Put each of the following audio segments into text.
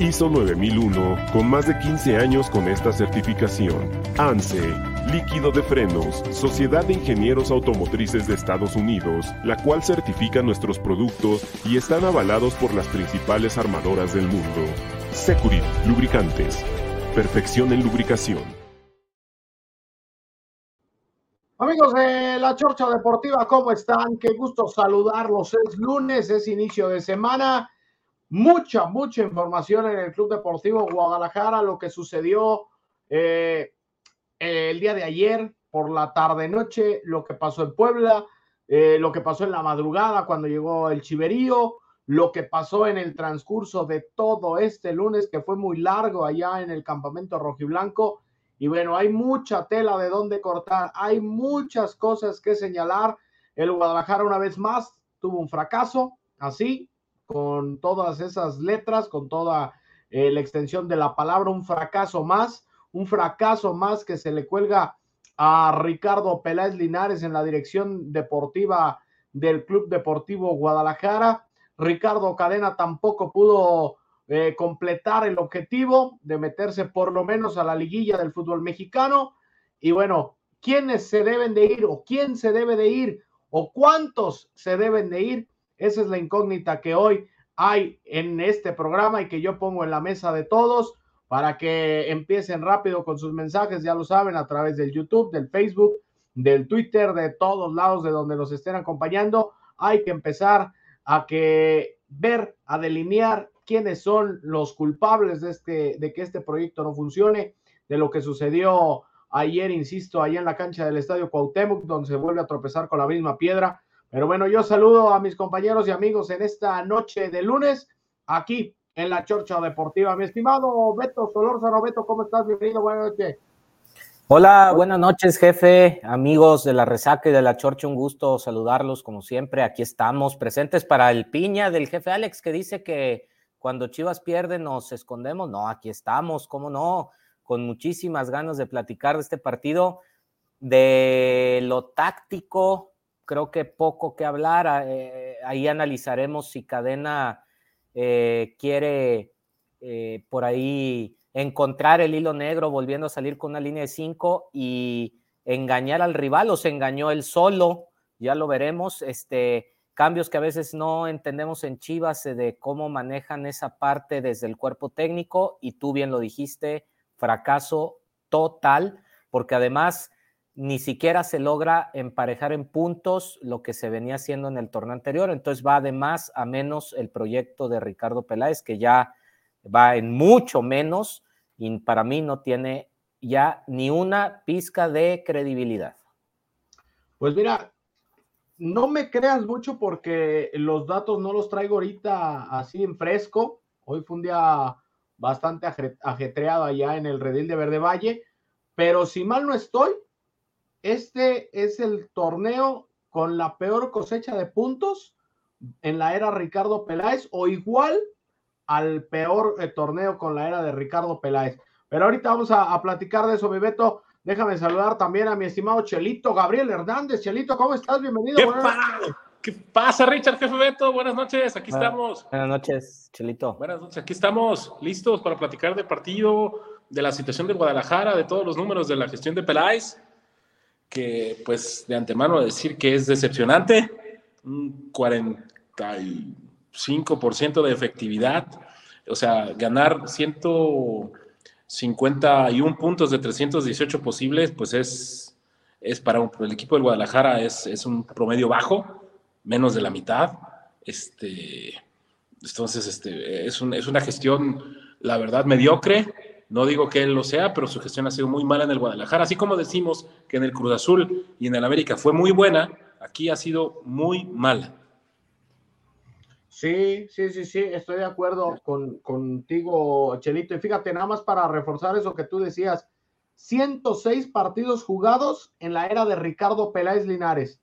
ISO 9001, con más de 15 años con esta certificación. ANSE, Líquido de Frenos, Sociedad de Ingenieros Automotrices de Estados Unidos, la cual certifica nuestros productos y están avalados por las principales armadoras del mundo. Securit, lubricantes. Perfección en lubricación. Amigos de la Chorcha Deportiva, ¿cómo están? Qué gusto saludarlos. Es lunes, es inicio de semana. Mucha, mucha información en el Club Deportivo Guadalajara, lo que sucedió eh, el día de ayer por la tarde-noche, lo que pasó en Puebla, eh, lo que pasó en la madrugada cuando llegó el Chiverío, lo que pasó en el transcurso de todo este lunes, que fue muy largo allá en el campamento rojiblanco y bueno, hay mucha tela de dónde cortar, hay muchas cosas que señalar. El Guadalajara una vez más tuvo un fracaso, así, con todas esas letras, con toda eh, la extensión de la palabra, un fracaso más, un fracaso más que se le cuelga a Ricardo Peláez Linares en la dirección deportiva del Club Deportivo Guadalajara. Ricardo Cadena tampoco pudo eh, completar el objetivo de meterse por lo menos a la liguilla del fútbol mexicano. Y bueno, ¿quiénes se deben de ir o quién se debe de ir o cuántos se deben de ir? Esa es la incógnita que hoy hay en este programa y que yo pongo en la mesa de todos para que empiecen rápido con sus mensajes, ya lo saben, a través del YouTube, del Facebook, del Twitter, de todos lados de donde nos estén acompañando. Hay que empezar a que ver, a delinear quiénes son los culpables de, este, de que este proyecto no funcione, de lo que sucedió ayer, insisto, allá en la cancha del Estadio Cuauhtémoc, donde se vuelve a tropezar con la misma piedra. Pero bueno, yo saludo a mis compañeros y amigos en esta noche de lunes, aquí en la Chorcha Deportiva. Mi estimado Beto Solórzano, Beto, ¿cómo estás? Bienvenido, buenas noches. Hola, buenas noches, jefe, amigos de la Resaca y de la Chorcha, un gusto saludarlos como siempre. Aquí estamos presentes para el piña del jefe Alex que dice que cuando Chivas pierde nos escondemos. No, aquí estamos, cómo no, con muchísimas ganas de platicar de este partido. De lo táctico, creo que poco que hablar. Ah, eh, ahí analizaremos si Cadena eh, quiere eh, por ahí encontrar el hilo negro volviendo a salir con una línea de cinco y engañar al rival o se engañó él solo. Ya lo veremos. Este, cambios que a veces no entendemos en Chivas de cómo manejan esa parte desde el cuerpo técnico y tú bien lo dijiste, fracaso total, porque además ni siquiera se logra emparejar en puntos lo que se venía haciendo en el torneo anterior, entonces va de más a menos el proyecto de Ricardo Peláez, que ya va en mucho menos y para mí no tiene ya ni una pizca de credibilidad. Pues mira, no me creas mucho porque los datos no los traigo ahorita así en fresco. Hoy fue un día bastante ajetreado allá en el Redil de Verde Valle, pero si mal no estoy, este es el torneo con la peor cosecha de puntos en la era Ricardo Peláez o igual al peor eh, torneo con la era de Ricardo Peláez. Pero ahorita vamos a, a platicar de eso, mi Beto. Déjame saludar también a mi estimado Chelito Gabriel Hernández. Chelito, ¿cómo estás? Bienvenido. ¿Qué, pasa, Richard Jefe Beto? Buenas noches, aquí estamos. Buenas noches, Chelito. Buenas noches, aquí estamos listos para platicar del partido, de la situación de Guadalajara, de todos los números de la gestión de Peláez, que pues de antemano decir que es decepcionante, un 45% de efectividad, o sea, ganar ciento 51 puntos de 318 posibles, pues es, es para el equipo del Guadalajara es, es, un promedio bajo, menos de la mitad. Este, entonces, este, es, un, es una gestión, la verdad, mediocre. No digo que él lo sea, pero su gestión ha sido muy mala en el Guadalajara. Así como decimos que en el Cruz Azul y en el América fue muy buena, aquí ha sido muy mala. Sí, sí, sí, sí, estoy de acuerdo con, contigo, Chelito. Y fíjate, nada más para reforzar eso que tú decías, 106 partidos jugados en la era de Ricardo Peláez Linares.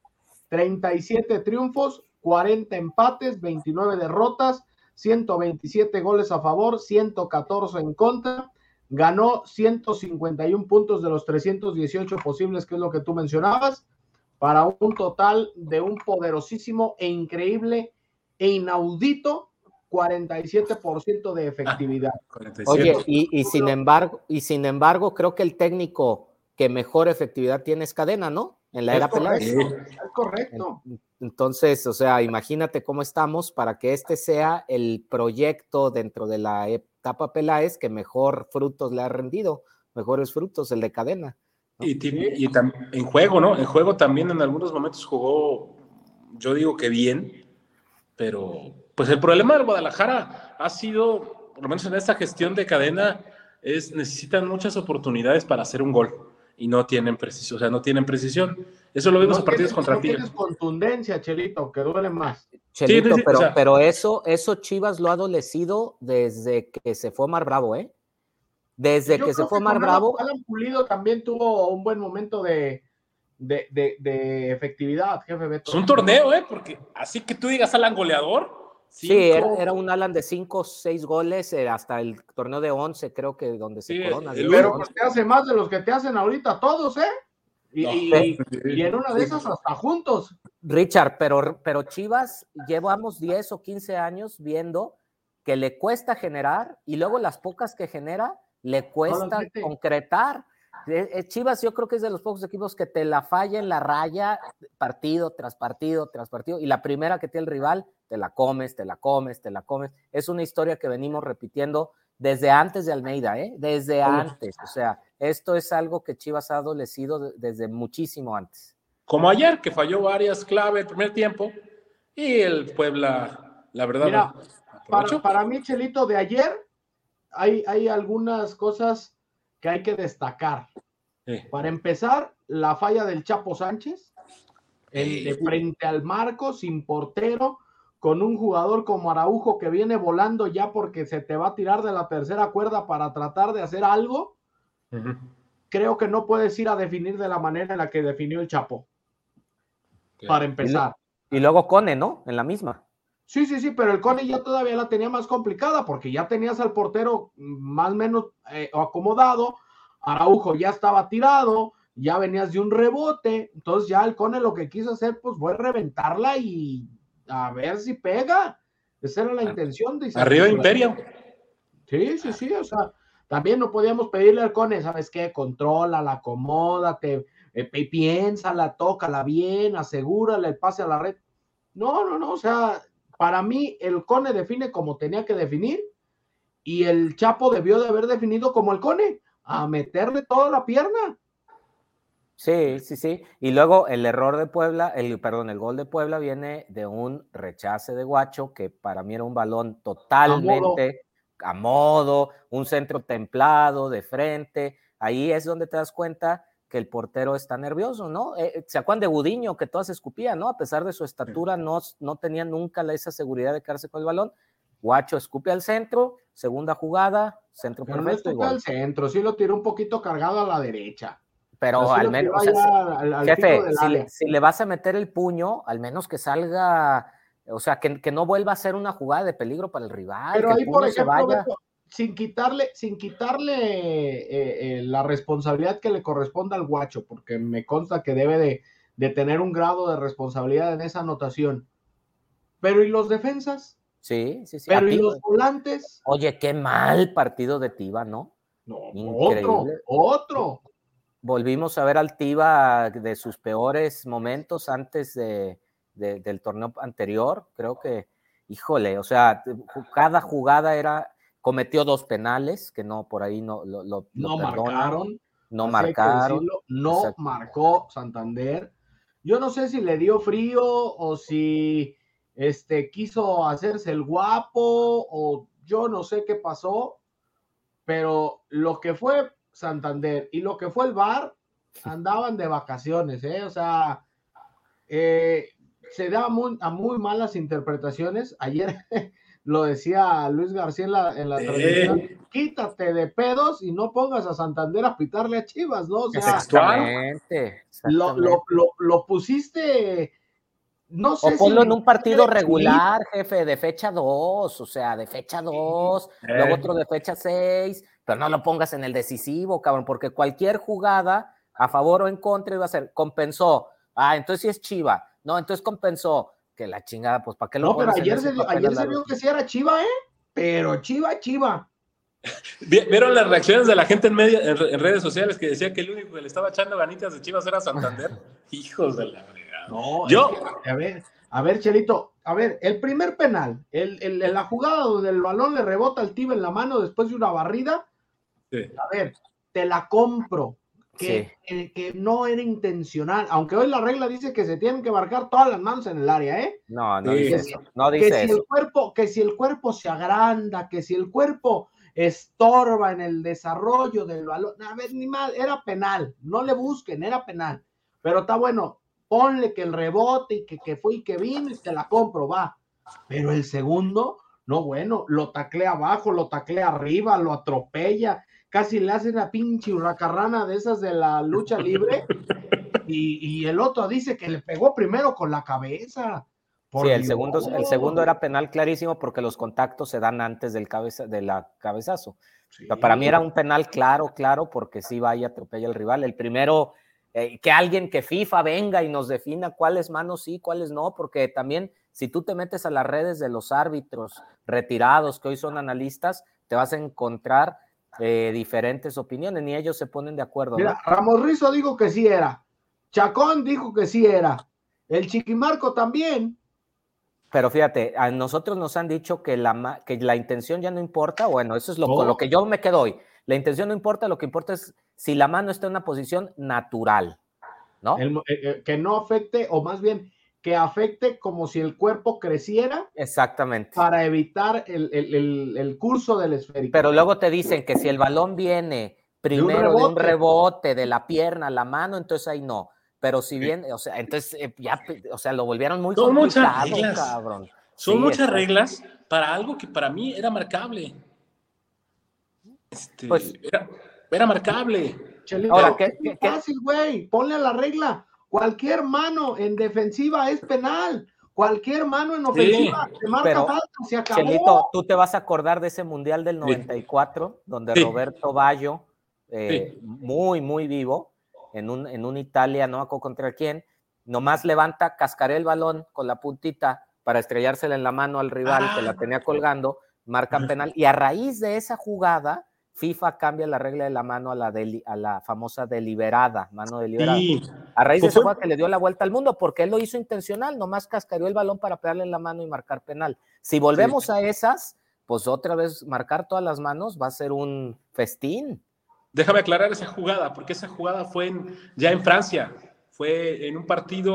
37 triunfos, 40 empates, 29 derrotas, 127 goles a favor, 114 en contra. Ganó 151 puntos de los 318 posibles, que es lo que tú mencionabas, para un total de un poderosísimo e increíble e inaudito 47% de efectividad. Oye, y, sin embargo, y sin embargo, creo que el técnico que mejor efectividad tiene es cadena, ¿no? En la era Peláez. Es correcto. Entonces, o sea, imagínate cómo estamos para que este sea el proyecto dentro de la etapa Peláez que mejor frutos le ha rendido, mejores frutos, el de cadena. Y, y en juego, ¿no? En juego también en algunos momentos jugó, yo digo que bien, pero pues el problema del Guadalajara ha sido, por lo menos en esta gestión de cadena, es necesitan muchas oportunidades para hacer un gol y no tienen precisión, o sea, no tienen precisión. Eso lo vimos a partidos contra no Tienes contundencia, Chelito, que duele más. Chelito, pero, pero eso, eso Chivas lo ha adolecido desde que se fue Mar Bravo, ¿eh? Desde que se fue Mar Bravo. Alan Pulido también tuvo un buen momento de, de, efectividad, jefe Beto. Es un torneo, ¿eh? Porque así que tú digas Alan goleador. Sí, era, un Alan de 5 o 6 goles eh, hasta el torneo de 11, creo que donde se corona. Pero pues te hace más de los que te hacen ahorita todos, ¿eh? Y, en una de esas hasta juntos. Richard, pero, pero Chivas llevamos 10 o 15 años viendo que le cuesta generar y luego las pocas que genera le cuesta concretar. Eh, eh, Chivas yo creo que es de los pocos equipos que te la falla en la raya partido tras partido tras partido y la primera que tiene el rival te la comes, te la comes, te la comes. Es una historia que venimos repitiendo desde antes de Almeida, ¿eh? Desde antes. O sea, esto es algo que Chivas ha adolecido desde muchísimo antes. Como ayer, que falló varias claves el primer tiempo y el Puebla, la verdad. para, para mí, Chelito, de ayer hay, hay algunas cosas que hay que destacar. Para empezar, la falla del Chapo Sánchez, de frente al marco, sin portero, con un jugador como Araujo que viene volando ya porque se te va a tirar de la tercera cuerda para tratar de hacer algo, creo que no puedes ir a definir de la manera en la que definió el Chapo. Para empezar. Y, luego Cone, ¿no? En la misma. Sí, sí, sí, pero el Cone ya todavía la tenía más complicada porque ya tenías al portero más o menos eh, acomodado, Araujo ya estaba tirado, ya venías de un rebote, entonces ya el Cone lo que quiso hacer pues fue reventarla y a ver si pega. Esa era la intención de Arriba Imperio. Sí, sí, sí, o sea, también no podíamos pedirle al Cone, ¿sabes qué? Controla, la acomódate, eh, piénsala, tócala bien, asegúrale el pase a la red. No, no, no, o sea, para mí el Cone define como tenía que definir y el Chapo debió de haber definido como el Cone, a meterle toda la pierna. Sí, sí, sí. Y luego el error de Puebla, el, perdón, el gol de Puebla viene de un rechace de Guacho, que para mí era un balón totalmente a modo, un centro templado, de frente. Ahí es donde te das cuenta que el portero está nervioso, ¿no? Eh, ¿Se acuerdan de Gudiño, que todas escupían, ¿no? A pesar de su estatura, no, no tenía nunca esa seguridad de quedarse con el balón. Guacho escupe al centro, segunda jugada, centro perfecto. No al centro, sí lo tiró un poquito cargado a la derecha. Pero al menos, jefe, si le, vas a meter el puño, al menos que salga, o sea, que, que, no vuelva a ser una jugada de peligro para el rival. Pero ahí, por ejemplo, sin quitarle, sin quitarle eh, eh, la responsabilidad que le corresponde al guacho, porque me consta que debe de, de, tener un grado de responsabilidad en esa anotación. Pero ¿y los defensas? Sí, sí, sí. Pero ¿y los volantes? Oye, qué mal partido de Tiva, ¿no? No, otro, otro volvimos a ver al Tiva de sus peores momentos antes de, del torneo anterior. Creo que, híjole, o sea, cada jugada era, cometió dos penales que no, por ahí no lo, no marcaron. No marcaron. no marcó Santander. Yo no sé si le dio frío o si este, quiso hacerse el guapo o yo no sé qué pasó, pero lo que fue Santander. Y lo que fue el bar, andaban de vacaciones, ¿eh? O sea, eh, se da muy, a muy malas interpretaciones. Ayer lo decía Luis García en la, en la transmisión. quítate de pedos y no pongas a Santander a pitarle a Chivas, ¿no? O sea, Exactamente. lo, lo, lo, lo pusiste, no sé. O ponlo si- en un partido regular, jefe, de fecha 2, o sea, de fecha 2, luego Eh. otro de fecha 6, pero no lo pongas en el decisivo, cabrón, porque cualquier jugada a favor o en contra iba a ser, compensó, ah, entonces sí es Chiva, no, entonces compensó, que la chingada, pues ¿para qué lo No, pero ayer se, ayer se vio que sí era Chiva, ¿eh? Pero Chiva, Chiva. Vi- ¿Vieron las reacciones de la gente en, media, en, re- en redes sociales que decía que el único que le estaba echando ganitas de Chivas era Santander? Hijos de la. No, Yo- es que, a ver, a ver, Chelito, a ver, el primer penal, el, el- la jugada donde el balón le rebota al Tiva en la mano después de una barrida, Sí. a ver, te la compro. Que, que- que no era intencional, aunque hoy la regla dice que se tienen que marcar todas las manos en el área, ¿eh? No, no Sí. dice Que eso, no que dice si eso. el cuerpo, que si el cuerpo se agranda, que si el cuerpo estorba en el desarrollo del balón, a ver, ni mal, era penal, no le busquen, era penal, pero está bueno, ponle que el rebote y que, que fue y que vino y te la compro, va, pero el segundo, no, bueno, lo taclea abajo, lo taclea arriba, lo atropella, casi le hace una pinche hurracarrana de esas de la lucha libre, y, y el otro dice que le pegó primero con la cabeza. Por Sí, el segundo, el segundo era penal clarísimo porque los contactos se dan antes del cabeza, de la cabezazo. Sí. O sea, Para mí era un penal claro, claro, porque sí va y atropella al rival. El primero, eh, que alguien que FIFA venga y nos defina cuáles manos sí, cuáles no, porque también si tú te metes a las redes de los árbitros retirados que hoy son analistas, te vas a encontrar eh, diferentes opiniones, ni ellos se ponen de acuerdo. ¿no? Mira, Ramos Rizo dijo que sí era. Chacón dijo que sí era. El Chiquimarco también. Pero fíjate, a nosotros nos han dicho que la, que la intención ya no importa. Bueno, eso es lo, con No. lo que yo me quedo hoy. La intención no importa, lo que importa es si la mano está en una posición natural, ¿no? El- eh, eh, que no afecte, o más bien, que afecte como si el cuerpo creciera Exactamente. para evitar el, el- el- el curso del esférico. Pero luego te dicen que si el balón viene primero de un rebote. rebote de la pierna a la mano, entonces ahí no. Pero si bien, o sea, entonces eh, ya, o sea, lo volvieron muy Son muchas reglas. cabrón. Son Sí, muchas reglas para algo que para mí era marcable. Este, Pues- era, era marcable. Chelito, Ahora, ¿qué- qué? fácil, güey. Ponle a la regla. Cualquier mano en defensiva es penal. Cualquier mano en ofensiva se marca pero, falta, se acabó. Chelito, tú te vas a acordar de ese Mundial del 94, donde Sí. Roberto Baggio, eh, muy, muy vivo, en un, en un Italia, no acuerdo contra quién, nomás levanta, cascaré el balón con la puntita para estrellársela en la mano al rival que la Ah. tenía colgando, marcan penal, y a raíz de esa jugada, FIFA cambia la regla de la mano a la, deli- a la famosa deliberada, mano deliberada. Sí, A raíz de Pues esa fue- jugada que le dio la vuelta al mundo, porque él lo hizo intencional, nomás cascareó el balón para pegarle en la mano y marcar penal. Si volvemos a esas, pues otra vez marcar todas las manos va a ser un festín. déjame aclarar esa jugada, porque esa jugada fue en- ya en Francia. Fue en un partido.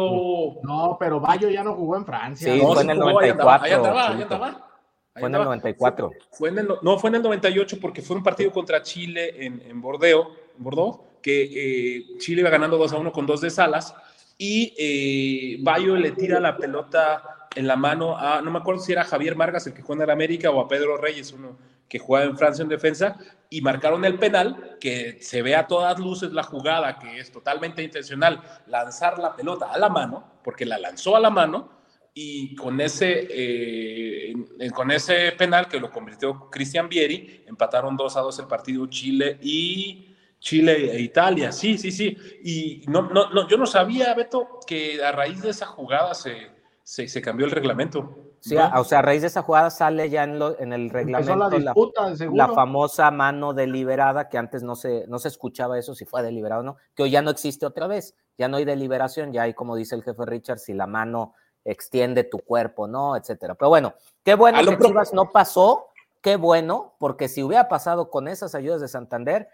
No, pero Bayo ya no jugó en Francia. Sí, ¿no? fue en el jugó, ahí andaba, 94, Ahí andaba, ahí Chelito. andaba. Fue en el andaba. 94. Fue en el, no, fue en el 98 porque fue un partido contra Chile en, en Bordeaux, Bordeaux, que eh, Chile iba ganando 2 a 1 con dos de Salas y eh, Bayo le tira la pelota en la mano a, no me acuerdo si era Javier Vargas el que juega en el América o a Pedro Reyes, uno que juega en Francia en defensa, y marcaron el penal, que se ve a todas luces la jugada, que es totalmente intencional, lanzar la pelota a la mano, porque la lanzó a la mano, y con ese, eh, con ese penal que lo convirtió Cristian Vieri, empataron 2 a 2 el partido Chile y Chile e Italia. Sí, sí, sí. Y no, no, no, yo no sabía, Beto, que a raíz de esa jugada se, se, se cambió el reglamento. Sí, o sea, a raíz de esa jugada sale ya en, lo- en el reglamento disputa, la famosa mano deliberada, que antes no se, no se escuchaba eso, si fue deliberado o no, que hoy ya no existe otra vez. Ya no hay deliberación, ya hay, como dice el jefe Richard, si la mano extiende tu cuerpo, ¿no? Etcétera. Pero bueno, qué bueno que Chivas no pasó, qué bueno, porque si hubiera pasado con esas ayudas de Santander,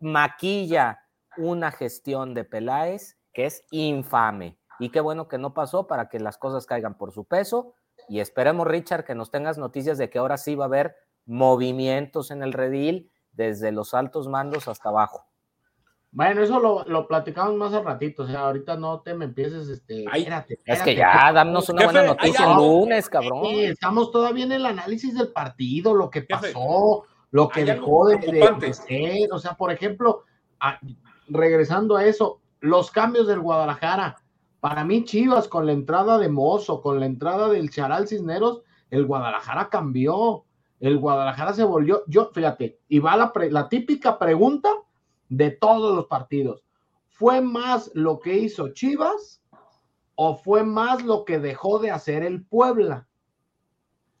maquilla una gestión de Peláez que es infame. Y qué bueno que no pasó para que las cosas caigan por su peso. Y esperemos, Richard, que nos tengas noticias de que ahora sí va a haber movimientos en el redil desde los altos mandos hasta abajo. Bueno, eso lo, lo platicamos más al ratito. O sea, ahorita no te me empieces, este. Ay, espérate, Es que ya, danos una Jefe, buena noticia el lunes, cabrón. Sí, estamos todavía en el análisis del partido, lo que Jefe. pasó. lo que dejó de, de, ser. O sea, por ejemplo, regresando a eso, los cambios del Guadalajara. Para mí, Chivas, con la entrada de Mozo, con la entrada del Charal Cisneros, el Guadalajara cambió. El Guadalajara se volvió. Yo, fíjate, y va la, la típica pregunta de todos los partidos. ¿Fue más lo que hizo Chivas o fue más lo que dejó de hacer el Puebla?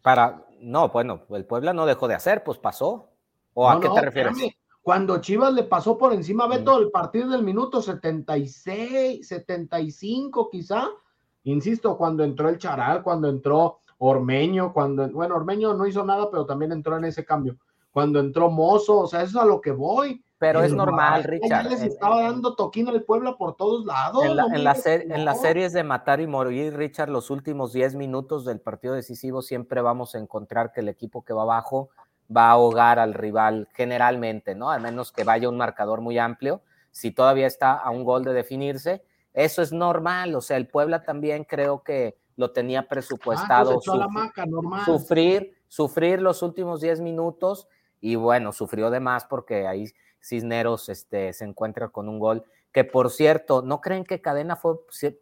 Para, no, bueno, el Puebla no dejó de hacer, pues pasó. ¿O a qué te refieres? Cuando Chivas le pasó por encima a Beto el partido del minuto 76, 75 quizá, insisto, cuando entró el Charal, cuando entró Ormeño, cuando, bueno, Ormeño no hizo nada, pero también entró en ese cambio. Cuando entró Mozo, o sea, eso es a lo que voy. Pero es normal, Richard. les estaba dando toquín al pueblo por todos lados. En, en, las series de matar y morir, Richard, los últimos 10 minutos del partido decisivo siempre vamos a encontrar que el equipo que va abajo va a ahogar al rival generalmente, ¿no? Al menos que vaya un marcador muy amplio. Si todavía está a un gol de definirse, eso es normal. O sea, el Puebla también creo que lo tenía presupuestado. Ah, sufrir, sufrir los últimos 10 minutos y bueno, sufrió de más porque ahí Cisneros este, se encuentra con un gol que por cierto, ¿no creen que Cadena fue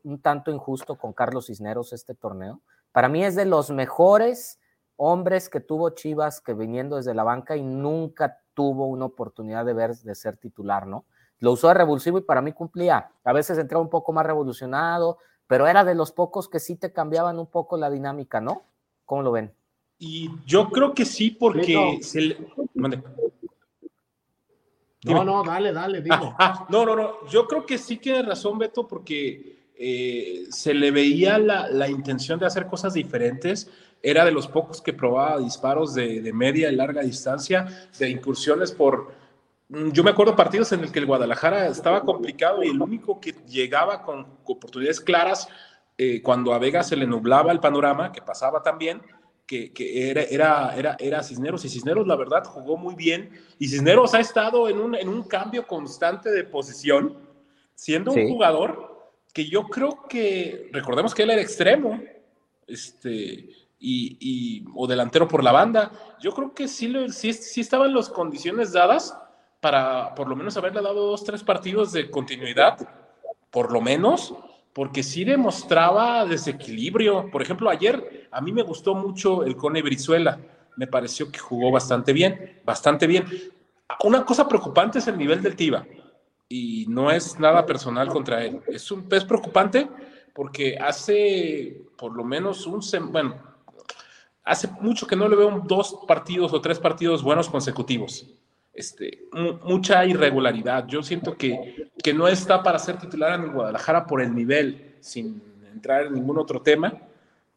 un tanto injusto con Carlos Cisneros este torneo? Para mí es de los mejores hombres que tuvo Chivas que viniendo desde la banca y nunca tuvo una oportunidad de ver de ser titular, ¿no? Lo usó de revulsivo y para mí cumplía. A veces entraba un poco más revolucionado, pero era de los pocos que sí te cambiaban un poco la dinámica, ¿no? ¿Cómo lo ven? Y yo creo que sí, porque se le... No, no, dale, dale, digo. no, no, no. Yo creo que sí tiene razón, Beto, porque eh, se le veía la, la, intención de hacer cosas diferentes. Era de los pocos que probaba disparos de, de media y larga distancia, de incursiones por. Mm, yo me acuerdo partidos en el que el Guadalajara estaba complicado y el único que llegaba con oportunidades claras eh, cuando a Vega se le nublaba el panorama, que pasaba también, que, era, era, era, era, Cisneros y Cisneros la verdad jugó muy bien. Y Cisneros ha estado en un, en un cambio constante de posición, siendo un jugador que yo creo que, recordemos que él era extremo, este, y, y, o delantero por la banda, yo creo que sí, sí, sí estaban las condiciones dadas para por lo menos haberle dado dos, tres partidos de continuidad, por lo menos, porque sí demostraba desequilibrio. Por ejemplo, ayer a mí me gustó mucho el Cone Brizuela. Me pareció que jugó bastante bien, bastante bien. Una cosa preocupante es el nivel del Tiva. Y no es nada personal contra él. Es, un, es preocupante porque hace por lo menos un... Bueno, hace mucho que no le veo dos partidos o tres partidos buenos consecutivos este, mucha irregularidad. Yo siento que, que no está para ser titular en el Guadalajara por el nivel, sin entrar en ningún otro tema.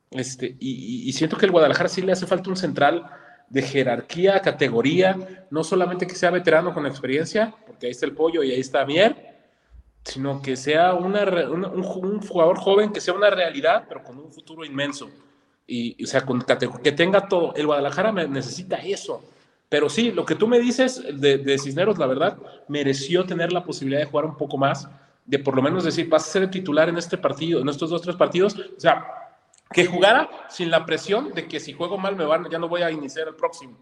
Este, y, siento que el Guadalajara sí le hace falta un central de jerarquía, categoría, no solamente que sea veterano con experiencia, porque ahí está el pollo y ahí está Mier, sino que sea una, un, jugador joven que sea una realidad, pero con un futuro inmenso. Y, o sea, con, que tenga todo. El Guadalajara necesita eso pero sí, lo que tú me dices de, Cisneros, la verdad, mereció tener la posibilidad de jugar un poco más, de por lo menos decir, vas a ser el titular en este partido, en estos dos, tres partidos. O sea, que jugara sin la presión de que si juego mal me van, ya no voy a iniciar el próximo.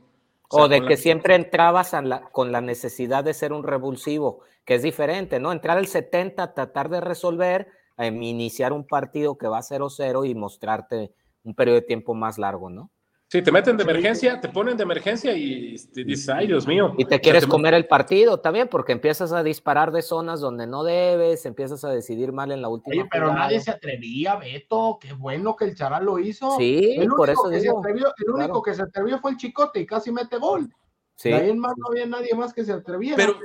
O, de que siempre entrabas con la necesidad de ser un revulsivo, que es diferente, ¿no? Entrar al 70, tratar de resolver, iniciar un partido que va a 0-0 y mostrarte un periodo de tiempo más largo, ¿no? Sí, te meten de emergencia, te ponen de emergencia y dices, ay, Dios mío. Y te quieres comer el partido también, porque empiezas a disparar de zonas donde no debes, empiezas a decidir mal en la última. Oye, pero nadie se atrevía, Beto. Qué bueno que el Charal lo hizo. Sí, el por eso digo. Atrevió, el único que se atrevió fue el Chicote y casi mete gol. Sí. ahí en más no había nadie más que se atreviera. Pero,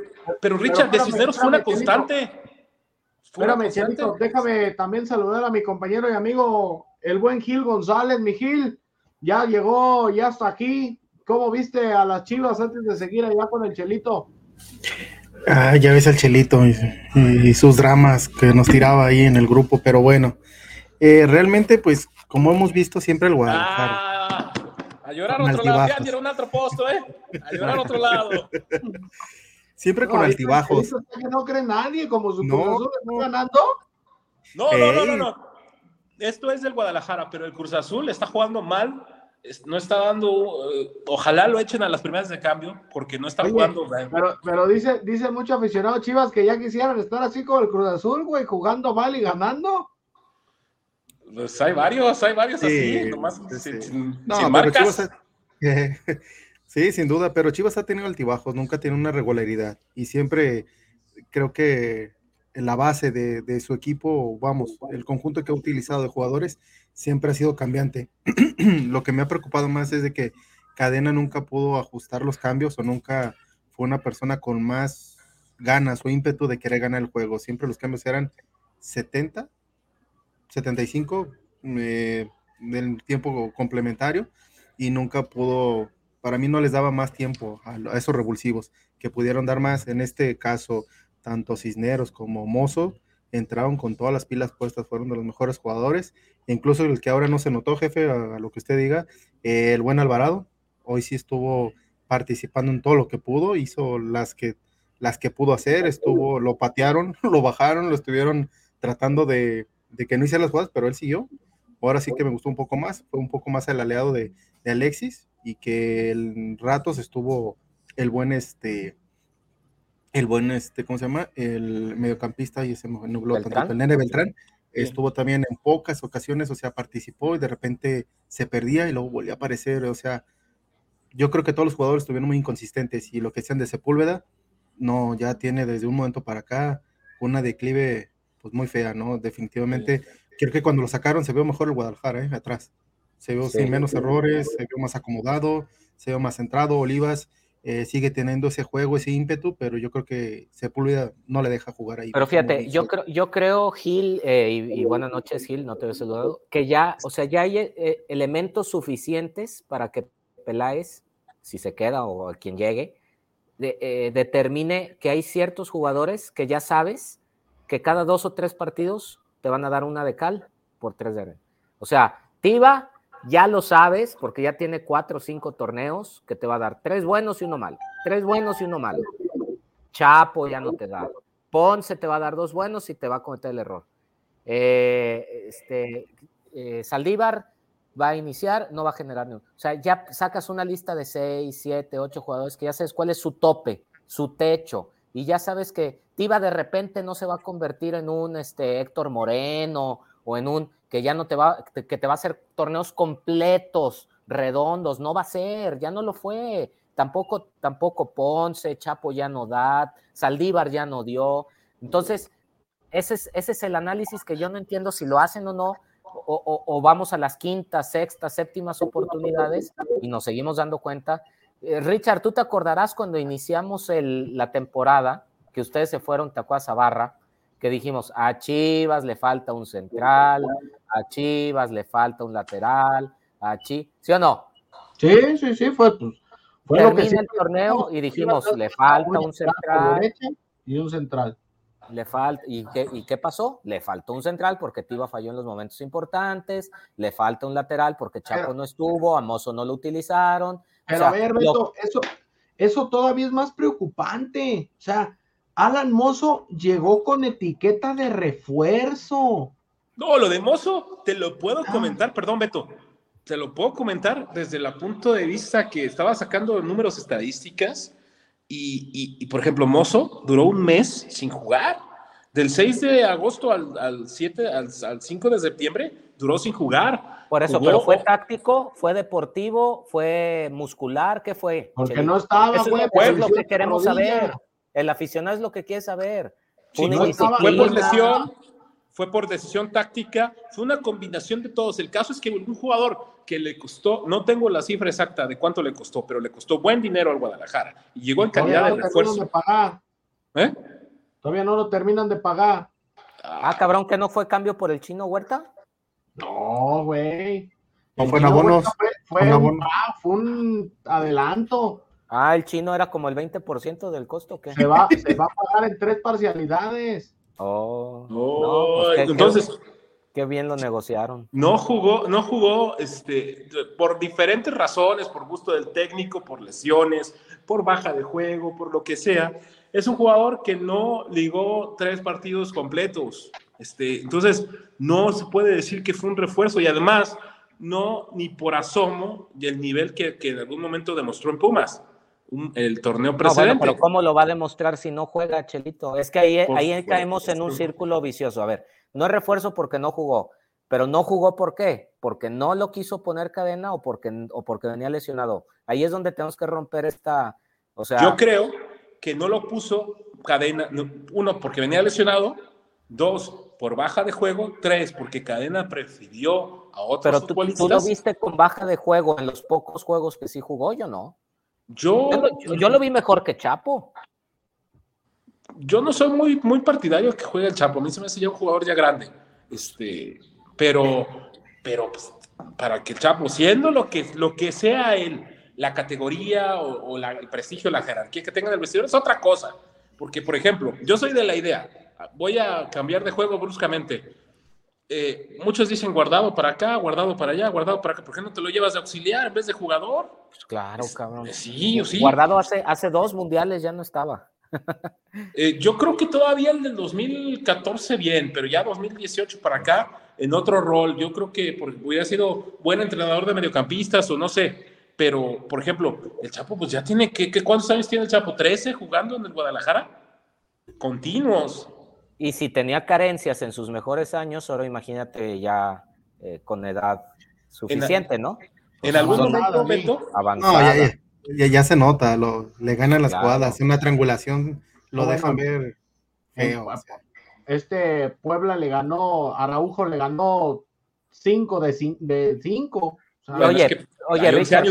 pero Richard, de Cisneros fue una constante. espérame, déjame también saludar a mi compañero y amigo, el buen Gil González, mi Gil ya llegó, ya está aquí. ¿Cómo viste a las Chivas antes de seguir allá con el Chelito? Ah, ya ves al Chelito y, sus dramas que nos tiraba ahí en el grupo, pero bueno, eh, realmente pues como hemos visto siempre el Guadalajara. Ah, a llorar otro lado, ya dieron otro posto, ¿eh? A llorar otro lado. Siempre con altibajos. no cree nadie, como su no, está ganando. No, no, no, no, no. Esto es del Guadalajara, pero el Cruz Azul está jugando mal no está dando, eh, ojalá lo echen a las primeras de cambio, porque no está jugando. Pero, pero dice, dice mucho aficionado Chivas que ya quisieran estar así como el Cruz Azul, güey, jugando mal y ganando. Pues hay varios, hay varios así, nomás sí, sin, marcas. sí, sin duda, pero Chivas ha tenido altibajos, nunca tiene una regularidad y siempre creo que la base de, de, su equipo, vamos, el conjunto que ha utilizado de jugadores siempre ha sido cambiante. Lo que me ha preocupado más es de que Cadena nunca pudo ajustar los cambios o nunca fue una persona con más ganas o ímpetu de querer ganar el juego. Siempre los cambios eran 70, 75 eh, del tiempo complementario y nunca pudo, para mí no les daba más tiempo a, a esos revulsivos que pudieron dar más. En este caso, tanto Cisneros como Mozo entraron con todas las pilas puestas, fueron de los mejores jugadores, incluso el que ahora no se notó, jefe, a, lo que usted diga, el buen Alvarado, hoy sí estuvo participando en todo lo que pudo, hizo las que, las que pudo hacer, estuvo, lo patearon, lo bajaron, lo estuvieron tratando de, que no hiciera las jugadas, pero él siguió. Ahora sí que me gustó un poco más, fue un poco más el aliado de, de Alexis y que el ratos estuvo el buen este el buen, este, ¿cómo se llama? El mediocampista, y ese nubló tanto, el Nene Beltrán, estuvo también en pocas ocasiones, o sea, participó y de repente se perdía y luego volvía a aparecer, o sea, yo creo que todos los jugadores estuvieron muy inconsistentes y lo que sean de Sepúlveda, no, ya tiene desde un momento para acá una declive pues muy fea, ¿no? Definitivamente, creo que cuando lo sacaron se vio mejor el Guadalajara, ¿eh? Atrás. Se vio sin menos errores, se vio más acomodado, se vio más centrado, Olivas eh, sigue teniendo ese juego, ese ímpetu, pero yo creo que Sepúlveda no le deja jugar ahí. Pero fíjate, yo creo, yo creo, Gil, eh, y, buenas noches, Gil, no te he saludado, que ya, o sea, ya hay eh, elementos suficientes para que Peláez, si se queda o a quien llegue, determine que hay ciertos jugadores que ya sabes que cada dos o tres partidos te van a dar una de cal por tres de arena. O sea, Tiva ya lo sabes porque ya tiene cuatro o cinco torneos que te va a dar tres buenos y uno malo. Tres buenos y uno malo. Chapo ya no te da. Ponce te va a dar dos buenos y te va a cometer el error. Eh, este, eh, Saldívar va a iniciar, no va a generar ni O sea, ya sacas una lista de seis, siete, ocho jugadores que ya sabes cuál es su tope, su techo, y ya sabes que Tiva de repente no se va a convertir en un este, Héctor Moreno o en un que ya no te va, que te va a hacer torneos completos, redondos, no va a ser, ya no lo fue. Tampoco, tampoco Ponce, Chapo ya no da, Saldívar ya no dio. Entonces, ese es, ese es el análisis que yo no entiendo si lo hacen o no, o, vamos a las quintas, sextas, séptimas oportunidades y nos seguimos dando cuenta. Eh, Richard, tú te acordarás cuando iniciamos la temporada, que ustedes se fueron, te a Barra, que dijimos, a Chivas le falta un central, a Chivas le falta un lateral, a Chivas, ¿sí o no? Sí, sí, sí, fue, pues, fue lo que el torneo y dijimos, le falta un central. Y un central. Le falta, ¿y qué, ¿y qué pasó? Le faltó un central porque Tiva falló en los momentos importantes, le falta un lateral porque Chaco no estuvo, a Mozo no lo utilizaron. Pero a ver, Beto, eso, eso todavía es más preocupante. O sea, Alan Mozo llegó con etiqueta de refuerzo. No, lo de Mozo te lo puedo ah. comentar, perdón, Beto. Te lo puedo comentar desde el punto de vista que estaba sacando números estadísticas y, por ejemplo, Mozo duró un mes sin jugar. Del 6 de agosto al, 7, al, 5 de septiembre, duró sin jugar. Por eso, pero fue táctico, fue deportivo, fue muscular, ¿qué fue? Porque no estaba, eso, es lo que queremos saber. El aficionado es lo que quiere saber. fue por lesión, fue por decisión táctica, fue una combinación de todos. El caso es que un jugador que le costó, no tengo la cifra exacta de cuánto le costó, pero le costó buen dinero al Guadalajara y llegó en calidad de refuerzo. ¿Eh? Todavía no lo terminan de pagar. Ah, cabrón, que no fue cambio por el chino Huerta. No, güey. No fue abonos. Fue, un, fue un adelanto. Ah, el chino era como el 20% del costo. ¿qué? Se, va, se va a pagar en tres parcialidades. Oh, pues entonces. Qué, bien lo negociaron. No jugó, no jugó este, por diferentes razones, por gusto del técnico, por lesiones, por baja de juego, por lo que sea. Es un jugador que no ligó tres partidos completos. Este, entonces, no se puede decir que fue un refuerzo y además no ni por asomo del nivel que, que en algún momento demostró en Pumas el torneo precedente. pero ¿cómo lo va a demostrar si no juega Chelito? Es que ahí, ahí caemos en un círculo vicioso. A ver, no es refuerzo porque no jugó, pero no jugó ¿por qué? Porque no lo quiso poner cadena o porque, o porque venía lesionado. Ahí es donde tenemos que romper esta, o sea... Yo creo que no lo puso cadena, uno, porque venía lesionado, dos, por baja de juego, tres, porque cadena prefirió a otros Pero tú, tú lo viste con baja de juego en los pocos juegos que sí jugó, yo no. Yo, yo, lo vi mejor que Chapo. Yo no soy muy, muy partidario que juegue el Chapo. A mí se me hace ya un jugador ya grande. Este, pero, pero pues, para que el Chapo, siendo lo que, lo que sea él, la categoría o, el prestigio, la jerarquía que tenga en el vestidor es otra cosa. Porque, por ejemplo, yo soy de la idea, voy a cambiar de juego bruscamente. Eh, muchos dicen guardado para acá, guardado para allá, guardado para acá. ¿Por qué no te lo llevas de auxiliar en vez de jugador? Pues claro, cabrón. Sí, sí. Guardado hace, hace dos mundiales ya no estaba. Eh, yo creo que todavía el del 2014 bien, pero ya 2018 para acá en otro rol. Yo creo que hubiera sido buen entrenador de mediocampistas o no sé. Pero, por ejemplo, el Chapo, pues ya tiene que, ¿cuántos años tiene el Chapo? ¿13 jugando en el Guadalajara? Continuos. Y si tenía carencias en sus mejores años, ahora imagínate ya eh, con edad suficiente, ¿no? En algún momento, ya, se nota, lo, le ganan las cuadras, una triangulación, lo dejan ver feo. Este Puebla le ganó, Araujo le ganó 5 de 5. oye, oye Richard,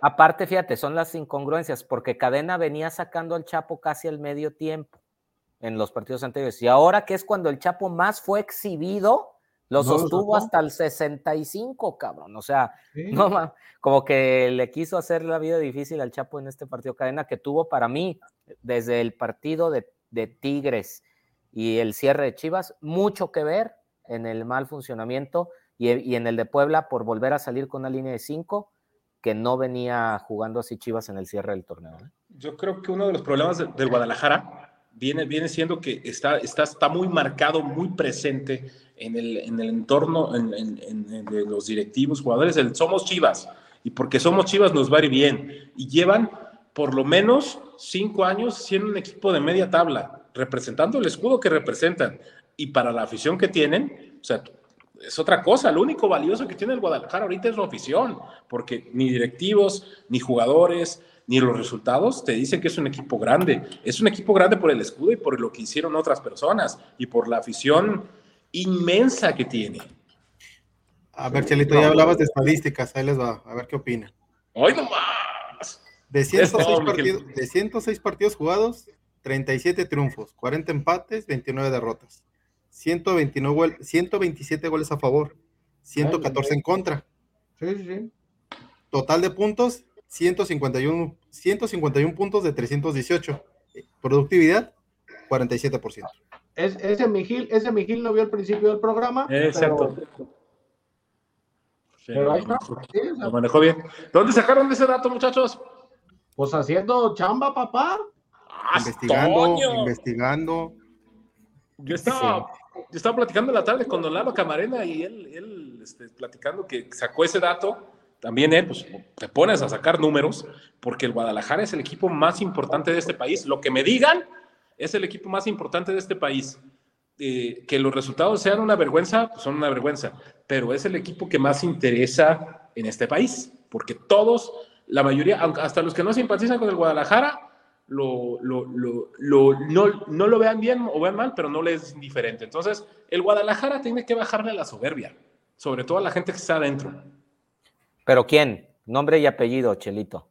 aparte, fíjate, son las incongruencias, porque Cadena venía sacando al Chapo casi al medio tiempo en los partidos anteriores. Y ahora que es cuando el Chapo más fue exhibido, lo sostuvo hasta el 65, cabrón. O sea, no, como que le quiso hacer la vida difícil al Chapo en este partido cadena que tuvo para mí desde el partido de, Tigres y el cierre de Chivas, mucho que ver en el mal funcionamiento y, en el de Puebla por volver a salir con una línea de cinco que no venía jugando así Chivas en el cierre del torneo. ¿eh? Yo creo que uno de los problemas del Guadalajara viene, viene siendo que está, está, está muy marcado, muy presente en el, en el entorno en, en, de los directivos, jugadores, el somos Chivas, y porque somos Chivas nos va a ir bien, y llevan por lo menos cinco años siendo un equipo de media tabla, representando el escudo que representan, y para la afición que tienen, o sea, es otra cosa, lo único valioso que tiene el Guadalajara ahorita es su afición, porque ni directivos, ni jugadores, ni los resultados te dicen que es un equipo grande. Es un equipo grande por el escudo y por lo que hicieron otras personas y por la afición inmensa que tiene. A ver, Chelito, ya hablabas de estadísticas, ahí les va, a ver qué opina. ¡Hoy nomás! De 106, partidos, de 106 partidos jugados, 37 triunfos, 40 empates, 29 derrotas, 129, 127 goles a favor, 114 en contra. Sí, sí. Total de puntos, 151, 151 puntos de 318. Productividad, 47%. Es, ese, Miguel, ese Miguel no vio el principio del programa. Exacto. Pero, ahí está. lo manejó bien. ¿Dónde sacaron ese dato, muchachos? Pues haciendo chamba, papá. Ah, investigando, investigando. Yo estaba, yo estaba platicando en la tarde con Don Lalo Camarena y él, él este, platicando que sacó ese dato también eh, pues, te pones a sacar números, porque el Guadalajara es el equipo más importante de este país. Lo que me digan es el equipo más importante de este país. Eh, que los resultados sean una vergüenza, pues son una vergüenza, pero es el equipo que más interesa en este país, porque todos, la mayoría, hasta los que no simpatizan con el Guadalajara, no, no, lo vean bien o vean mal, pero no les es indiferente. Entonces, el Guadalajara tiene que bajarle la soberbia, sobre todo a la gente que está adentro. ¿Pero quién? Nombre y apellido, Chelito.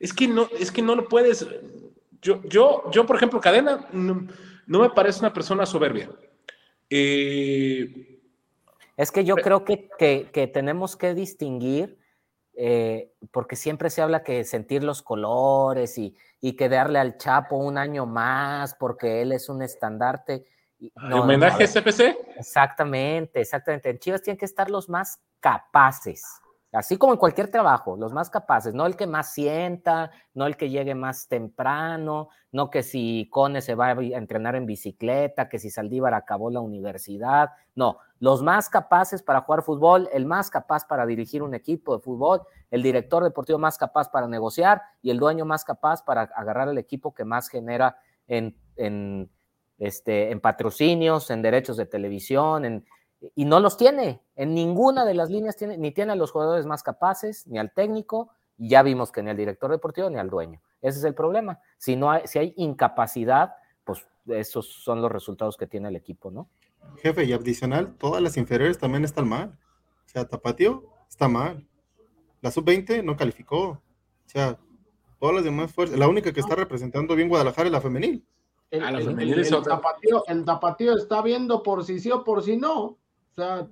Es que no, es que no lo puedes. Yo, yo, yo por ejemplo, Cadena, no, me parece una persona soberbia. Eh, es que yo creo que, tenemos que distinguir, eh, porque siempre se habla que sentir los colores y, y, que darle al Chapo un año más porque él es un estandarte. No, ¿Homenaje a SPC? Exactamente, exactamente. En Chivas tienen que estar los más capaces. Así como en cualquier trabajo, los más capaces, no el que más sienta, no el que llegue más temprano, no que si Cone se va a entrenar en bicicleta, que si Saldívar acabó la universidad, no, los más capaces para jugar fútbol, el más capaz para dirigir un equipo de fútbol, el director deportivo más capaz para negociar y el dueño más capaz para agarrar el equipo que más genera en, en, este, en patrocinios, en derechos de televisión, en, y no los tiene. En ninguna de las líneas tiene, ni tiene a los jugadores más capaces, ni al técnico, y ya vimos que ni al director deportivo ni al dueño. Ese es el problema. Si no hay, si hay incapacidad, pues esos son los resultados que tiene el equipo, ¿no? Jefe, y adicional, todas las inferiores también están mal. O sea, Tapatío está mal. La sub-20 no calificó. O sea, todas las demás fuerzas. La única que está representando bien Guadalajara es la femenil. El, tapatío, el tapatío está viendo por si sí o por si no. O sea,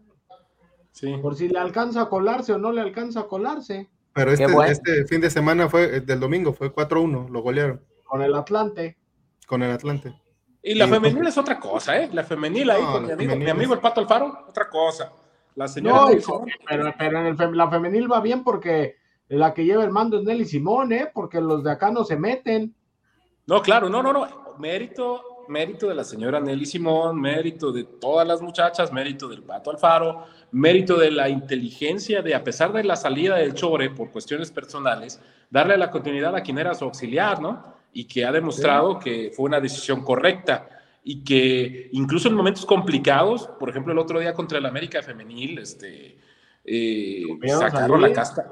por si le alcanza a colarse o no le alcanza a colarse. Pero este, este fin de semana fue, eh, del domingo, fue 4-1, lo golearon. Con el Atlante. Con el Atlante. Y la femenil es otra cosa, ¿eh? La femenil ahí con mi amigo, mi amigo el Pato Alfaro, otra cosa. La señora. No, pero, pero en la femenil va bien porque la que lleva el mando es Nelly Simón, ¿eh? Porque los de acá no se meten. No, claro, no, no, no. Mérito mérito de la señora Nelly Simón, mérito de todas las muchachas, mérito del Pato Alfaro, mérito de la inteligencia de, a pesar de la salida del Chore por cuestiones personales, darle la continuidad a quien era su auxiliar, ¿no? Y que ha demostrado que fue una decisión correcta y que incluso en momentos complicados, por ejemplo, el otro día contra el América Femenil, este, eh, sacaron la casta.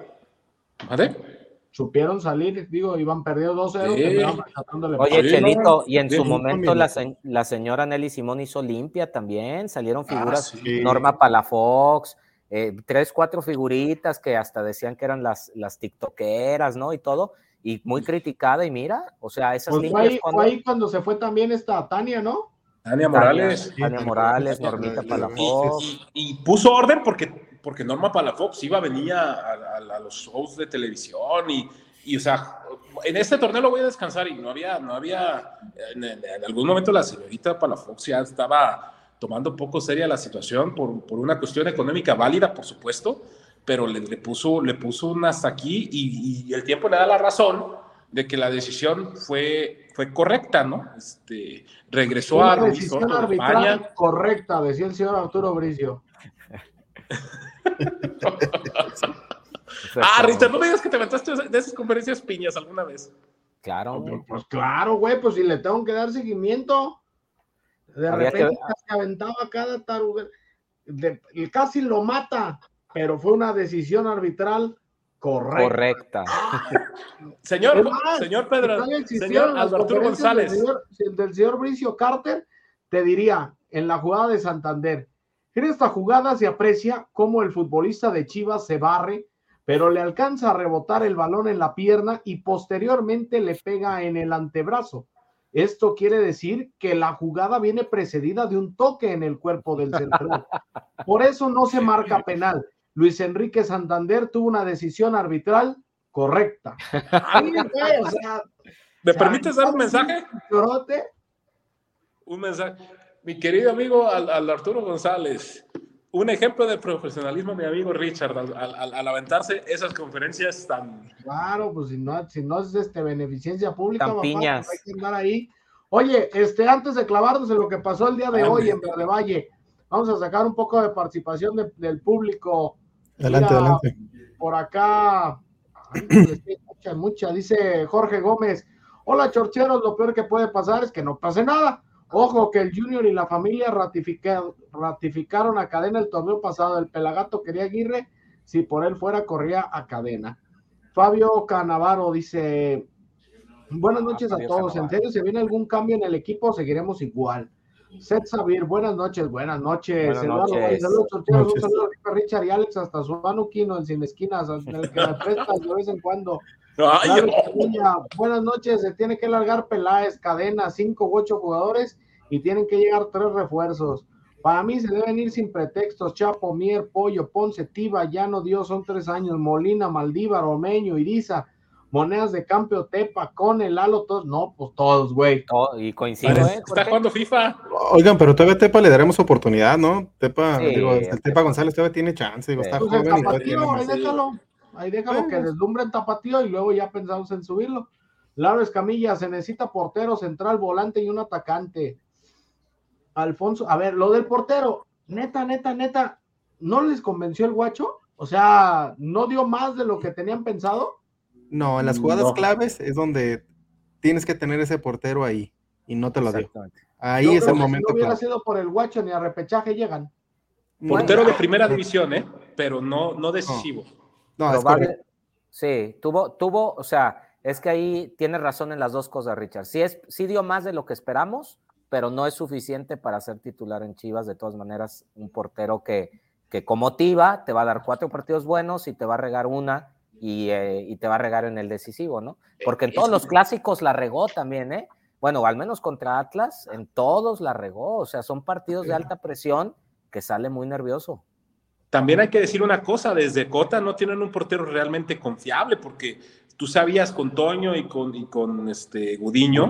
¿Vale? Supieron salir, digo, iban perdidos 2-0. Oye, Chelito, y en su momento la, la, señora Nelly Simón hizo limpia también, salieron ah, figuras, Norma Palafox, eh, tres, cuatro figuritas que hasta decían que eran las, las tiktokeras, ¿no? Y todo, y muy criticada, y mira, o sea, esas pues fue ahí, cuando... ahí cuando se fue también esta Tania, ¿no? Tania Morales. Tania, Morales, Normita Palafox. Y, puso orden porque, porque Norma Palafox iba, venía a, a, los shows de televisión y, y, o sea, en este torneo lo voy a descansar y no había, no había, en, algún momento la señorita Palafox ya estaba tomando un poco seria la situación por, por una cuestión económica válida, por supuesto, pero le, le, puso, le puso un hasta aquí y, y el tiempo le da la razón de que la decisión fue, fue correcta, ¿no? Este, regresó a decisión arbitral correcta, decía el señor Arturo Bricio. ah, Richard, no me digas que te metaste de esas conferencias piñas alguna vez. Claro. Pues, claro, güey, pues si le tengo que dar seguimiento. De repente se aventaba cada taruga. casi lo mata, pero fue una decisión arbitral Correcta. señor, señor Pedro, señor Alberto González. Del señor, Bricio Carter, te diría, en la jugada de Santander, en esta jugada se aprecia cómo el futbolista de Chivas se barre, pero le alcanza a rebotar el balón en la pierna y posteriormente le pega en el antebrazo. Esto quiere decir que la jugada viene precedida de un toque en el cuerpo del central. Por eso no se marca penal. Luis Enrique Santander tuvo una decisión arbitral correcta. ¿Me permites dar un mensaje? Un mensaje. Mi querido amigo al, Arturo González, un ejemplo de profesionalismo, mi amigo Richard, al, aventarse esas conferencias tan. Claro, pues si no, si no es este, beneficencia pública, papá, pues hay que andar ahí. Oye, este, antes de clavarnos en lo que pasó el día de hoy en Verde Valle, vamos a sacar un poco de participación del público Adelante, adelante. Por acá, mucha, mucha, dice Jorge Gómez. Hola, chorcheros, lo peor que puede pasar es que no pase nada. Ojo que el Junior y la familia ratificaron a cadena el torneo pasado. El Pelagato quería Aguirre, si por él fuera, corría a cadena. Fabio Canavaro dice: Buenas noches a todos. ¿En serio, si viene algún cambio en el equipo, seguiremos igual? Seth Sabir, buenas noches, buenas noches. Buenas noches. Saludos, Un saludo a Richard y Alex hasta su Quino en Sin Esquinas, el que me prestas de vez en cuando. Buenas noches, se tiene que largar Peláez, cadena, cinco u ocho jugadores y tienen que llegar tres refuerzos. Para mí se deben ir sin pretextos. Chapo, Mier, Pollo, Ponce, Tiba, Llano, Dios, son tres años. Molina, Maldívar, Omeño, Iriza. monedas de cambio Tepa con el halo, todos, no, pues todos, güey. y coincido, ¿eh? Está jugando FIFA. Oigan, pero todavía Tepa le daremos oportunidad, ¿no? Tepa, digo, el Tepa González todavía tiene chance, digo, está pues joven y todavía tiene Ahí déjalo, ahí déjalo que deslumbra en tapatío y luego ya pensamos en subirlo. Laro Escamilla, se necesita portero, central, volante y un atacante. Alfonso, a ver, lo del portero, neta, neta, neta, ¿no les convenció el guacho? O sea, ¿no dio más de lo que tenían pensado? No, en las jugadas claves es donde tienes que tener ese portero ahí y no te lo dio. Ahí es el momento. Si no hubiera sido por el guacho ni a repechaje llegan. Portero de primera división, ¿eh? Pero no, no decisivo. No, es Sí, tuvo, tuvo, o sea, es que ahí tiene razón en las dos cosas, Richard. Sí, es, sí dio más de lo que esperamos, pero no es suficiente para ser titular en Chivas. De todas maneras, un portero que, que como motiva, te va a dar cuatro partidos buenos y te va a regar una eh, y, te va a regar en el decisivo, ¿no? Porque en todos los clásicos la regó también, ¿eh? Bueno, al menos contra Atlas, en todos la regó. O sea, son partidos de alta presión que sale muy nervioso. También hay que decir una cosa, desde Cota no tienen un portero realmente confiable, porque tú sabías con Toño y con, y con este Gudiño,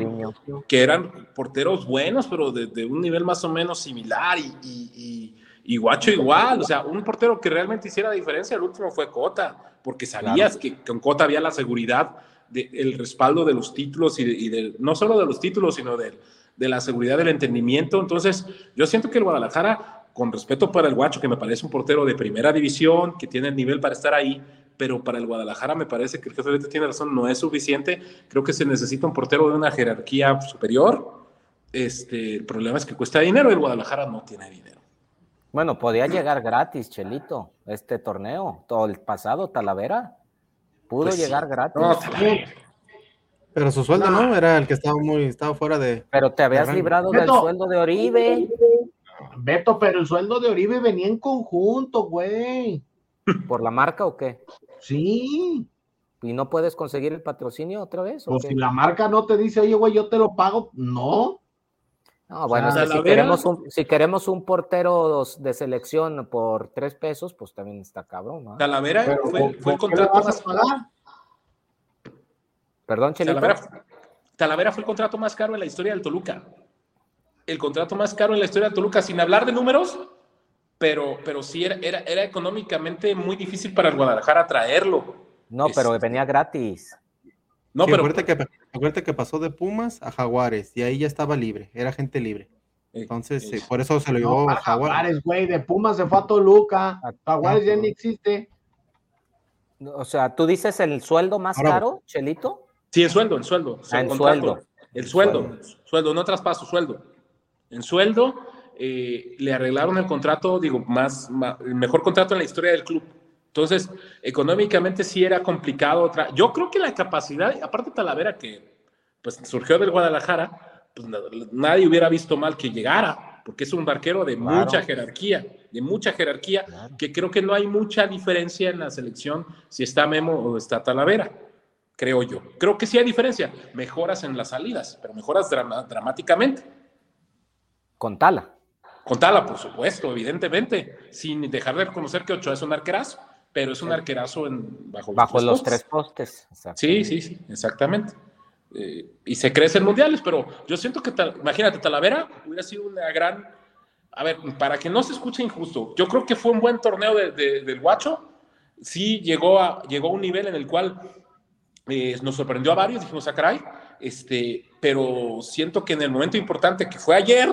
que eran porteros buenos, pero de, un nivel más o menos similar y, y, Guacho igual, o sea, un portero que realmente hiciera diferencia, el último fue Cota, porque sabías que con Cota había la seguridad del respaldo de los títulos y, de, no solo de los títulos, sino de, de la seguridad del entendimiento. Entonces, yo siento que el Guadalajara, con respeto para el Guacho, que me parece un portero de primera división, que tiene el nivel para estar ahí, pero para el Guadalajara me parece que el jefe de tiene razón, no es suficiente. Creo que se necesita un portero de una jerarquía superior. Este, el problema es que cuesta dinero y el Guadalajara no tiene dinero. Bueno, podía llegar gratis, Chelito, este torneo. Todo el pasado, Talavera, pudo pues llegar gratis. pero su sueldo no. era el que estaba muy, estaba fuera de. Pero te habías librado del sueldo de Oribe. Beto, pero el sueldo de Oribe venía en conjunto, güey. ¿Por la marca o qué? Sí. ¿Y no puedes conseguir el patrocinio otra vez? O, si la marca no te dice, oye, güey, yo te lo pago, no. No, bueno, si, queremos un, si queremos un portero de selección por tres pesos, pues también está cabrón, ¿no? Talavera fue, fue el contrato más. Perdón, Chelito. Talavera, fue el contrato más caro en la historia del Toluca. El contrato más caro en la historia del Toluca, sin hablar de números, pero, pero sí era, era, era económicamente muy difícil para el Guadalajara traerlo. No, pero este venía gratis. No, pero acuérdate que, acuérdate que pasó de Pumas a Jaguares y ahí ya estaba libre, era gente libre. Entonces, por eso se lo llevó a Jaguares. güey, de Pumas se fue a Toluca, Jaguares ya ni existe. O sea, ¿tú dices el sueldo más caro, Chelito? Sí, el sueldo, el sueldo. Ah, el sueldo. El sueldo, sueldo, no traspaso, sueldo. En sueldo, eh, le arreglaron el contrato, digo, más, el mejor contrato en la historia del club. Entonces, económicamente sí era complicado. Yo creo que la capacidad, aparte Talavera que pues surgió del Guadalajara, pues nadie hubiera visto mal que llegara, porque es un barquero de mucha jerarquía, de mucha jerarquía, que creo que no hay mucha diferencia en la selección si está Memo o está Talavera, creo yo. Creo que sí hay diferencia, mejoras en las salidas, pero mejoras dramáticamente. Con Tala. Con Tala, por supuesto, evidentemente, sin dejar de reconocer que Ochoa es un arquerazo, pero es un arquerazo en, bajo, bajo los, tres postes. Sí, sí, sí, exactamente. Eh, y se crece en mundiales, pero yo siento que, imagínate, Talavera hubiera sido una gran. A ver, para que no se escuche injusto, yo creo que fue un buen torneo del Guacho. Sí, llegó a, llegó a un nivel en el cual eh, nos sorprendió a varios, dijimos, a ah, caray, este, pero siento que en el momento importante que fue ayer,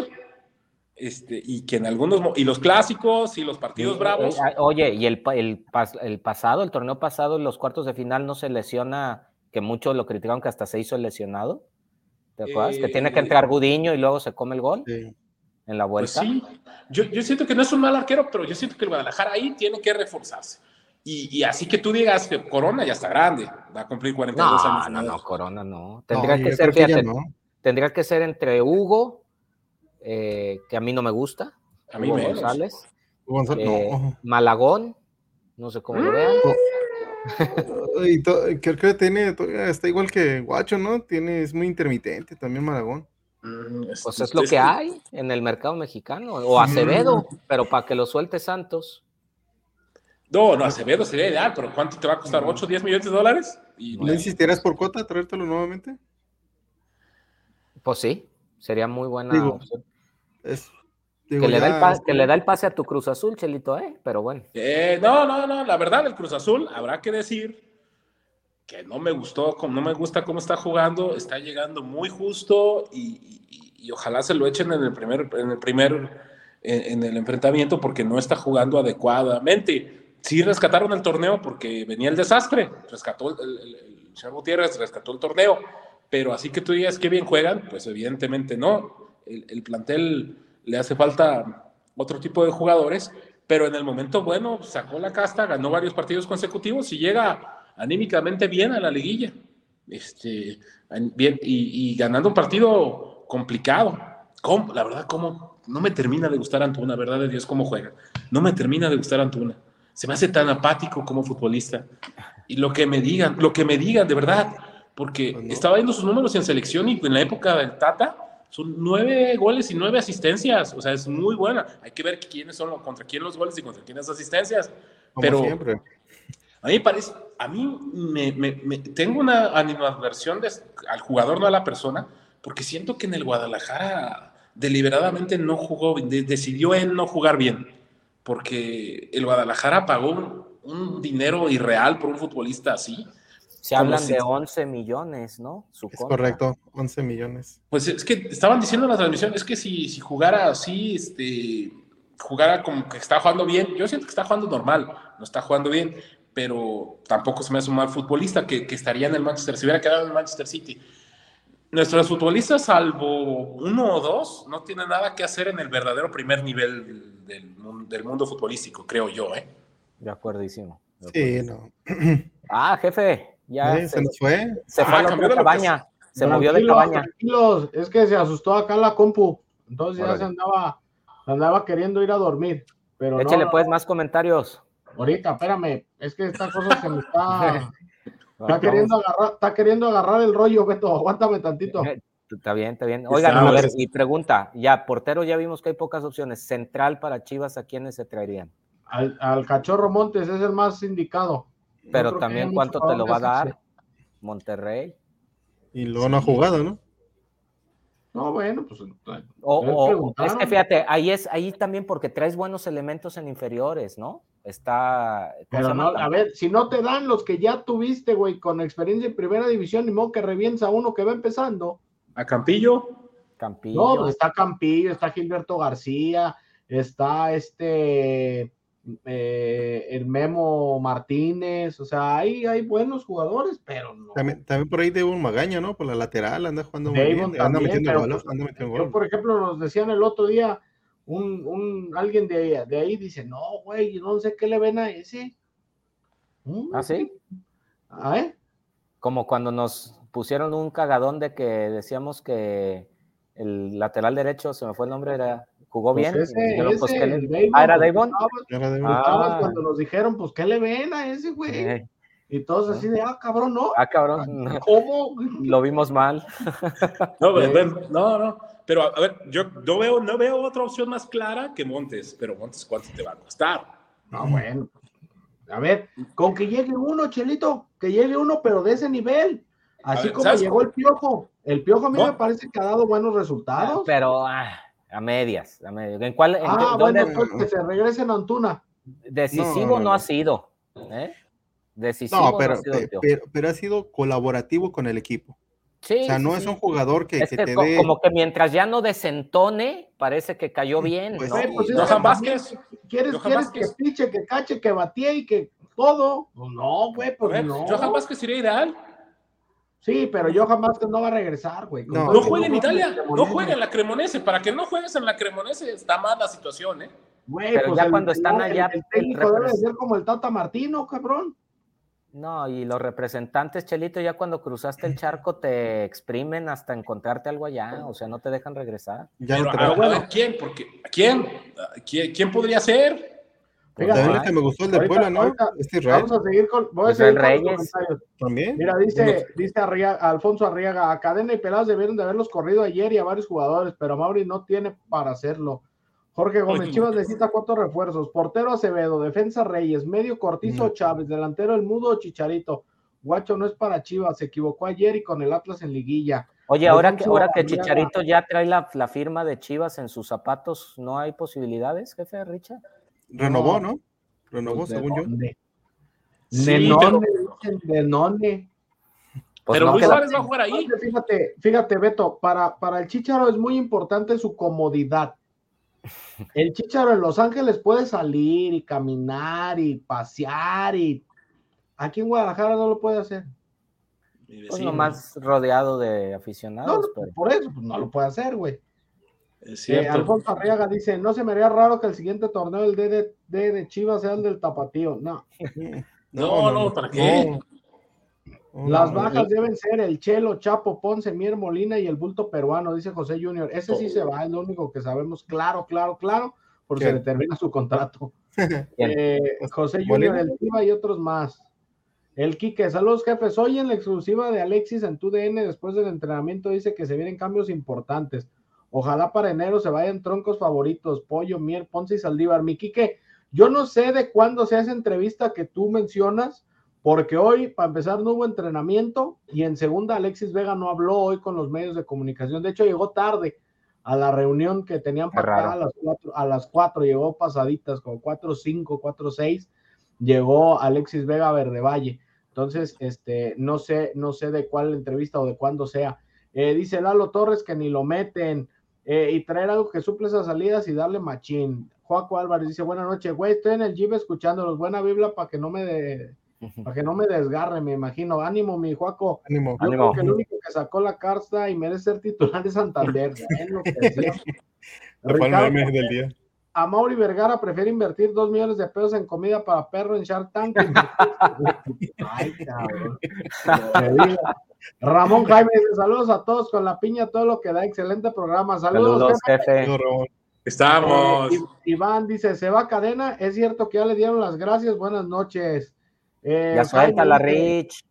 este, y que en algunos, y los clásicos y los partidos bravos. Eh, oye, y el, el, el, pasado, el torneo pasado, en los cuartos de final no se lesiona, que muchos lo criticaron que hasta se hizo lesionado. ¿Te acuerdas? que tiene que eh, entrar Gudiño y luego se come el gol en la vuelta. Pues sí, yo, yo, siento que no es un mal arquero, pero yo siento que el Guadalajara ahí tiene que reforzarse. Y, y, así que tú digas que Corona ya está grande, va a cumplir 42 años. No, no, Corona no. Tendría que ser, fíjate, tendría que ser entre Hugo eh, que a mí no me gusta. A mí me González. Eh, Malagón, no sé cómo lo mm. vean. y creo que tiene, está igual que Guacho, ¿no? Tiene, es muy intermitente también Malagón. Mm, pues es lo que hay en el mercado mexicano, o Acevedo, pero para que lo suelte Santos. No, no, Acevedo sería ideal, pero ¿cuánto te va a costar? ¿8 o 10 millones de dólares? Y, ¿No insistirás por cuota traértelo nuevamente? Pues sí, sería muy buena opción. Que, le da el que, le da el pase a tu Cruz Azul, Chelito, ¿eh? Pero bueno. Eh, no, no, no, la verdad, el Cruz Azul, habrá que decir que no me gustó, no me gusta cómo está jugando, está llegando muy justo y, ojalá se lo echen en el primer, en el primer, en, el enfrentamiento porque no está jugando adecuadamente. Sí rescataron el torneo porque venía el desastre, rescató el, el, el Gutiérrez rescató el torneo, pero así que tú digas que bien juegan, pues evidentemente no. El, plantel le hace falta otro tipo de jugadores, pero en el momento bueno sacó la casta, ganó varios partidos consecutivos y llega anímicamente bien a la liguilla. Este, bien, y, ganando un partido complicado. La verdad, como no me termina de gustar Antuna, verdad de Dios, cómo juega. No me termina de gustar Antuna. Se me hace tan apático como futbolista. Y lo que me digan, lo que me digan, de verdad, porque pues estaba viendo sus números en selección y en la época del Tata son nueve goles y nueve asistencias, o sea, es muy buena. Hay que ver quiénes son, contra quién los goles y contra quién las asistencias. Pero siempre. a mí parece, a mí me, tengo una animadversión al jugador, no a la persona, porque siento que en el Guadalajara deliberadamente no jugó, decidió él no jugar bien, porque el Guadalajara pagó un, un dinero irreal por un futbolista así se hablan de 11 millones, ¿no? es correcto, 11 millones. Pues es que estaban diciendo en la transmisión, es que si, si jugara así, este, jugara como que está jugando bien, yo siento que está jugando normal, no está jugando bien, pero tampoco se me hace un mal futbolista que, que estaría en el Manchester, si hubiera quedado en el Manchester City. Nuestros futbolistas, salvo uno o dos, no tienen nada que hacer en el verdadero primer nivel del, del mundo futbolístico, creo yo, ¿eh? De acuerdísimo. Sí, no. Ah, jefe, ya se, nos fue. Se fue a ah, la cabaña. Se movió de cabaña. Tranquilos, es que se asustó acá la compu. Entonces ya se andaba, andaba queriendo ir a dormir. Pero Échale pues más comentarios. Ahorita, espérame, es que esta cosa se me está. está, queriendo agarrar, está queriendo agarrar el rollo, Beto. Aguántame tantito. Eh, está bien, está bien. Oigan, a ver, y pregunta, ya, portero ya vimos que hay pocas opciones. Central para Chivas, ¿a quiénes se traerían? Al, al Cachorro Montes es el más indicado. Pero también cuánto te lo va a dar Monterrey. Y luego no ha jugado, ¿no? No, bueno, pues. O, es que fíjate, ahí es, ahí también porque traes buenos elementos en inferiores, ¿no? Está. Pero no, a ver, si no te dan los que ya tuviste, güey, con experiencia en primera división, ni modo que revienza a uno que va empezando. ¿A Campillo? Campillo. No, pues está Campillo, está Gilberto García, está este eh, el Memo Martínez, o sea, hay, hay buenos jugadores, pero no. También, por ahí un Magaña, ¿no? Por la lateral anda jugando muy bien, anda metiendo goles, anda metiendo Yo, por ejemplo, nos decían el otro día, un, un alguien de, de ahí dice, no, güey, no sé qué le ven a ese. Mm, ¿Ah, sí? ¿Ah, eh? Como cuando nos pusieron un cagadón de que decíamos que el lateral derecho, se me fue el nombre, era jugó pues bien. Pues, ah, era Davon. Ah. Cuando nos dijeron, pues, ¿qué le ven a ese güey? Y todos así de, ah, cabrón, no. Ah, cabrón. ¿Cómo? Lo vimos mal. no, no, no. Pero a ver, yo no veo, no veo otra opción más clara que Montes. Pero Montes, ¿cuánto te va a costar? No, bueno. A ver, con que llegue uno, Chelito, que llegue uno, pero de ese nivel. Así como llegó el Piojo. El Piojo a mí me parece que ha dado buenos resultados. Pero, ah, a medias, a medias. ¿En cuál, ah, bueno, pues que se regrese en Antuna. Decisivo no, ha sido. ¿eh? Decisivo no, pero, pero, ha sido colaborativo con el equipo. Sí, o sea, no es un jugador que, que, te dé... Como que mientras ya no desentone, parece que cayó bien. Pues, ¿no? Pues, Johan Vázquez. ¿Quieres, quieres que piche, que cache, que batee y que todo? Pues no, güey, pues no. Johan Vázquez sería ideal. Sí, pero yo jamás no va a regresar, güey. No, no juega en Italia, no juega en la Cremonese. Para que no juegues en la Cremonese está mal la situación, ¿eh? Güey, pero pues ya cuando están allá. El, técnico debe ser como el Tata Martino, cabrón. No, y los representantes, Chelito, ya cuando cruzaste el charco te exprimen hasta encontrarte algo allá, o sea, no te dejan regresar. Ya pero, a, ver, ¿quién? Porque, ¿quién? ¿quién? ¿Quién podría ser? Fíjate, que me gustó el de Puebla, ¿no? este Vamos a seguir con, voy a seguir con los comentarios. ¿También? Mira, dice, dice Alfonso Arriaga, a Cadena y Pelados debieron de haberlos corrido ayer y a varios jugadores, pero Mauri no tiene para hacerlo. Jorge Gómez, Chivas necesita cuatro refuerzos, portero Acevedo, defensa Reyes, medio Cortizo Chávez, delantero El Mudo Chicharito. Guacho no es para Chivas, se equivocó ayer y con el Atlas en liguilla. Oye, ahora que, ahora que Chicharito ya trae la, firma de Chivas en sus zapatos, ¿no hay posibilidades, jefe Richard? Renovó, ¿no? Renovó, pues, según yo. Sí, pero... de pues pero Luis Suárez va a jugar ahí. Fíjate, fíjate, Beto, para, para el Chicharo es muy importante su comodidad. El Chicharo en Los Ángeles puede salir y caminar y pasear y aquí en Guadalajara no lo puede hacer. Pues nomás rodeado de aficionados. Por eso, pues no lo puede hacer, güey. Eh, Alfonso Arriaga dice, no se me haría raro que el siguiente torneo del D de, Chivas sea el del Tapatío. No. no, no, ¿para qué? Las bajas deben ser el Chelo, Chapo, Ponce, Mier Molina y el bulto peruano, dice José Junior. Ese sí se va, es lo único que sabemos claro, claro, claro, porque se le termina su contrato. Eh, José Junior, el Tiva y otros más. El Quique, saludos jefes. Hoy en la exclusiva de Alexis en TUDN, después del entrenamiento, dice que se vienen cambios importantes. Ojalá para enero se vayan troncos favoritos, Pollo, Mier, Ponce y Saldívar. Mi Quique, yo no sé de cuándo sea esa entrevista que tú mencionas, porque hoy, para empezar, no hubo entrenamiento y en segunda, Alexis Vega no habló hoy con los medios de comunicación. De hecho, llegó tarde a la reunión que tenían para a las, cuatro, a las cuatro, llegó pasaditas, como cuatro, cinco, cuatro, seis, llegó Alexis Vega Verde Valle. Entonces, este, no sé, no sé de cuál entrevista o de cuándo sea. Eh, dice Lalo Torres que ni lo meten eh, y traer algo que suple esas salidas y darle machín. Joaco Álvarez dice, buenas noches, güey, estoy en el jeep escuchándolos, buena biblia para que no me de, para que no me desgarre, me imagino. Ánimo, mi Juaco. Ánimo. Yo creo que el único que sacó la carta y merece ser titular de Santander. del día. A Mauri Vergara prefiere invertir dos millones de pesos en comida para perro en Shark Tank. Ay, cabrón. Ramón Jaime saludos a todos con la piña, todo lo que da, excelente programa. Saludos, jefe. Estamos. Eh, Iván dice, se va cadena, es cierto que ya le dieron las gracias, buenas noches. Eh, ya suelta la Rich.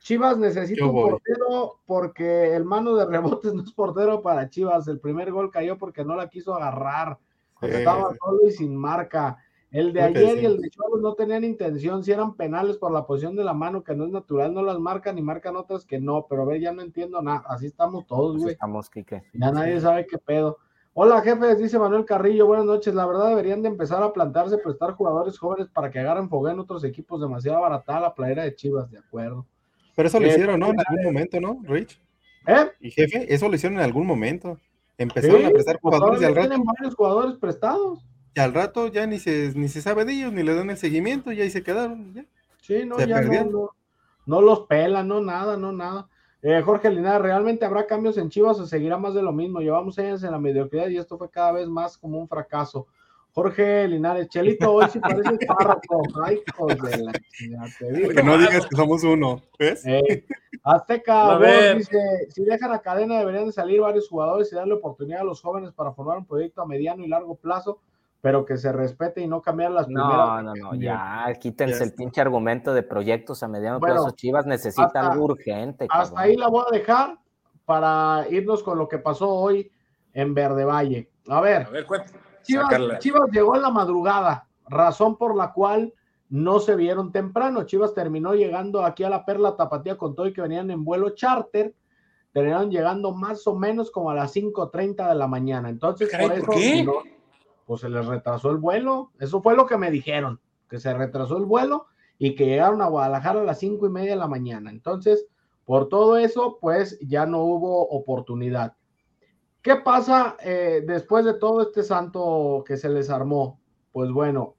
Chivas necesita un portero porque el mano de rebotes no es portero para Chivas. El primer gol cayó porque no la quiso agarrar. Estaba solo y sin marca. El de ayer y el de Chivas no tenían intención, si eran penales por la posición de la mano, que no es natural, no las marcan y marcan otras que no, pero ve, ya no entiendo nada. Así estamos todos, güey. Estamos, Kike. Ya nadie sabe qué pedo. Hola jefes, dice Manuel Carrillo, buenas noches. La verdad deberían de empezar a plantarse, prestar jugadores jóvenes para que agarren fogueo en otros equipos. Demasiado barata la playera de Chivas, de acuerdo. Pero eso lo eh, hicieron, ¿no? En algún momento, ¿no, Rich? ¿Eh? Y jefe, eso lo hicieron en algún momento. Empezaron a prestar jugadores y al rato. Tienen varios jugadores prestados. Y al rato ya ni se, ni se sabe de ellos, ni le dan el seguimiento, y ahí se quedaron. Sí, no, ya no, no los pelan, no nada, no nada. Eh, Jorge Linares, ¿realmente habrá cambios en Chivas o seguirá más de lo mismo? Llevamos años en la mediocridad y esto fue cada vez más como un fracaso. Jorge Linares, Chelito, hoy sí parece párrafo. Ay, joder, la Que no digas que somos uno, ¿ves? Eh, Azteca dice, si dejan a cadena deberían de salir varios jugadores y darle oportunidad a los jóvenes para formar un proyecto a mediano y largo plazo pero que se respete y no cambiar las no, primeras. No, no, no, ya, quítense el pinche argumento de proyectos a mediano plazo. Chivas necesitan algo urgente. Hasta ahí la voy a dejar para irnos con lo que pasó hoy en Verde Valle. A ver, a ver Chivas, Chivas llegó en la madrugada, razón por la cual no se vieron temprano. Chivas terminó llegando aquí a la Perla Tapatía con todo y que venían en vuelo charter terminaron llegando más o menos como a las 5.30 de la mañana. Entonces, por eso pues se les retrasó el vuelo. Eso fue lo que me dijeron, que se retrasó el vuelo y que llegaron a Guadalajara a las cinco y media de la mañana. Entonces, por todo eso, pues ya no hubo oportunidad. ¿Qué pasa eh, después de todo este santo que se les armó? Pues bueno,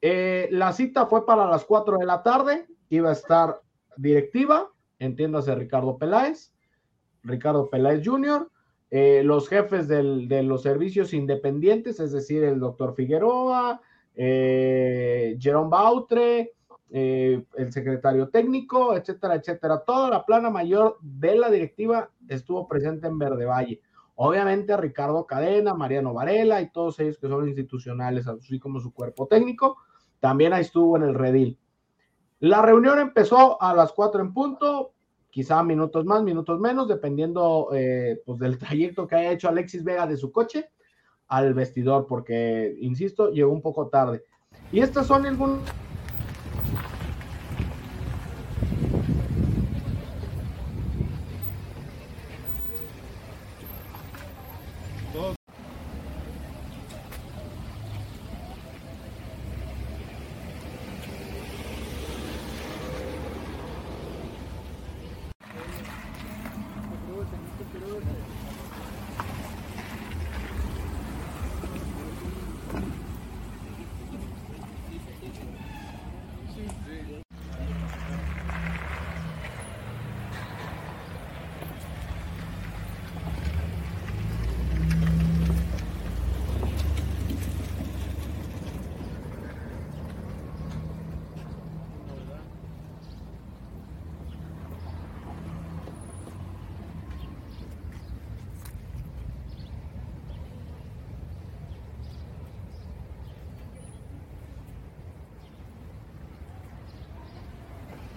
eh, la cita fue para las 4 de la tarde, iba a estar directiva, entiéndase Ricardo Peláez, Ricardo Peláez Jr., eh, los jefes de los servicios independientes, es decir, el doctor Figueroa, eh, Jerome Bautre, eh, el secretario técnico, etcétera, etcétera. Toda la plana mayor de la directiva estuvo presente en Verde Valle. Obviamente Ricardo Cadena, Mariano Varela y todos ellos que son institucionales, así como su cuerpo técnico, también ahí estuvo en el redil. La reunión empezó a las cuatro en punto, quizá minutos más, minutos menos, dependiendo eh, pues del trayecto que haya hecho Alexis Vega de su coche al vestidor, porque, insisto, llegó un poco tarde. Y estas son algunas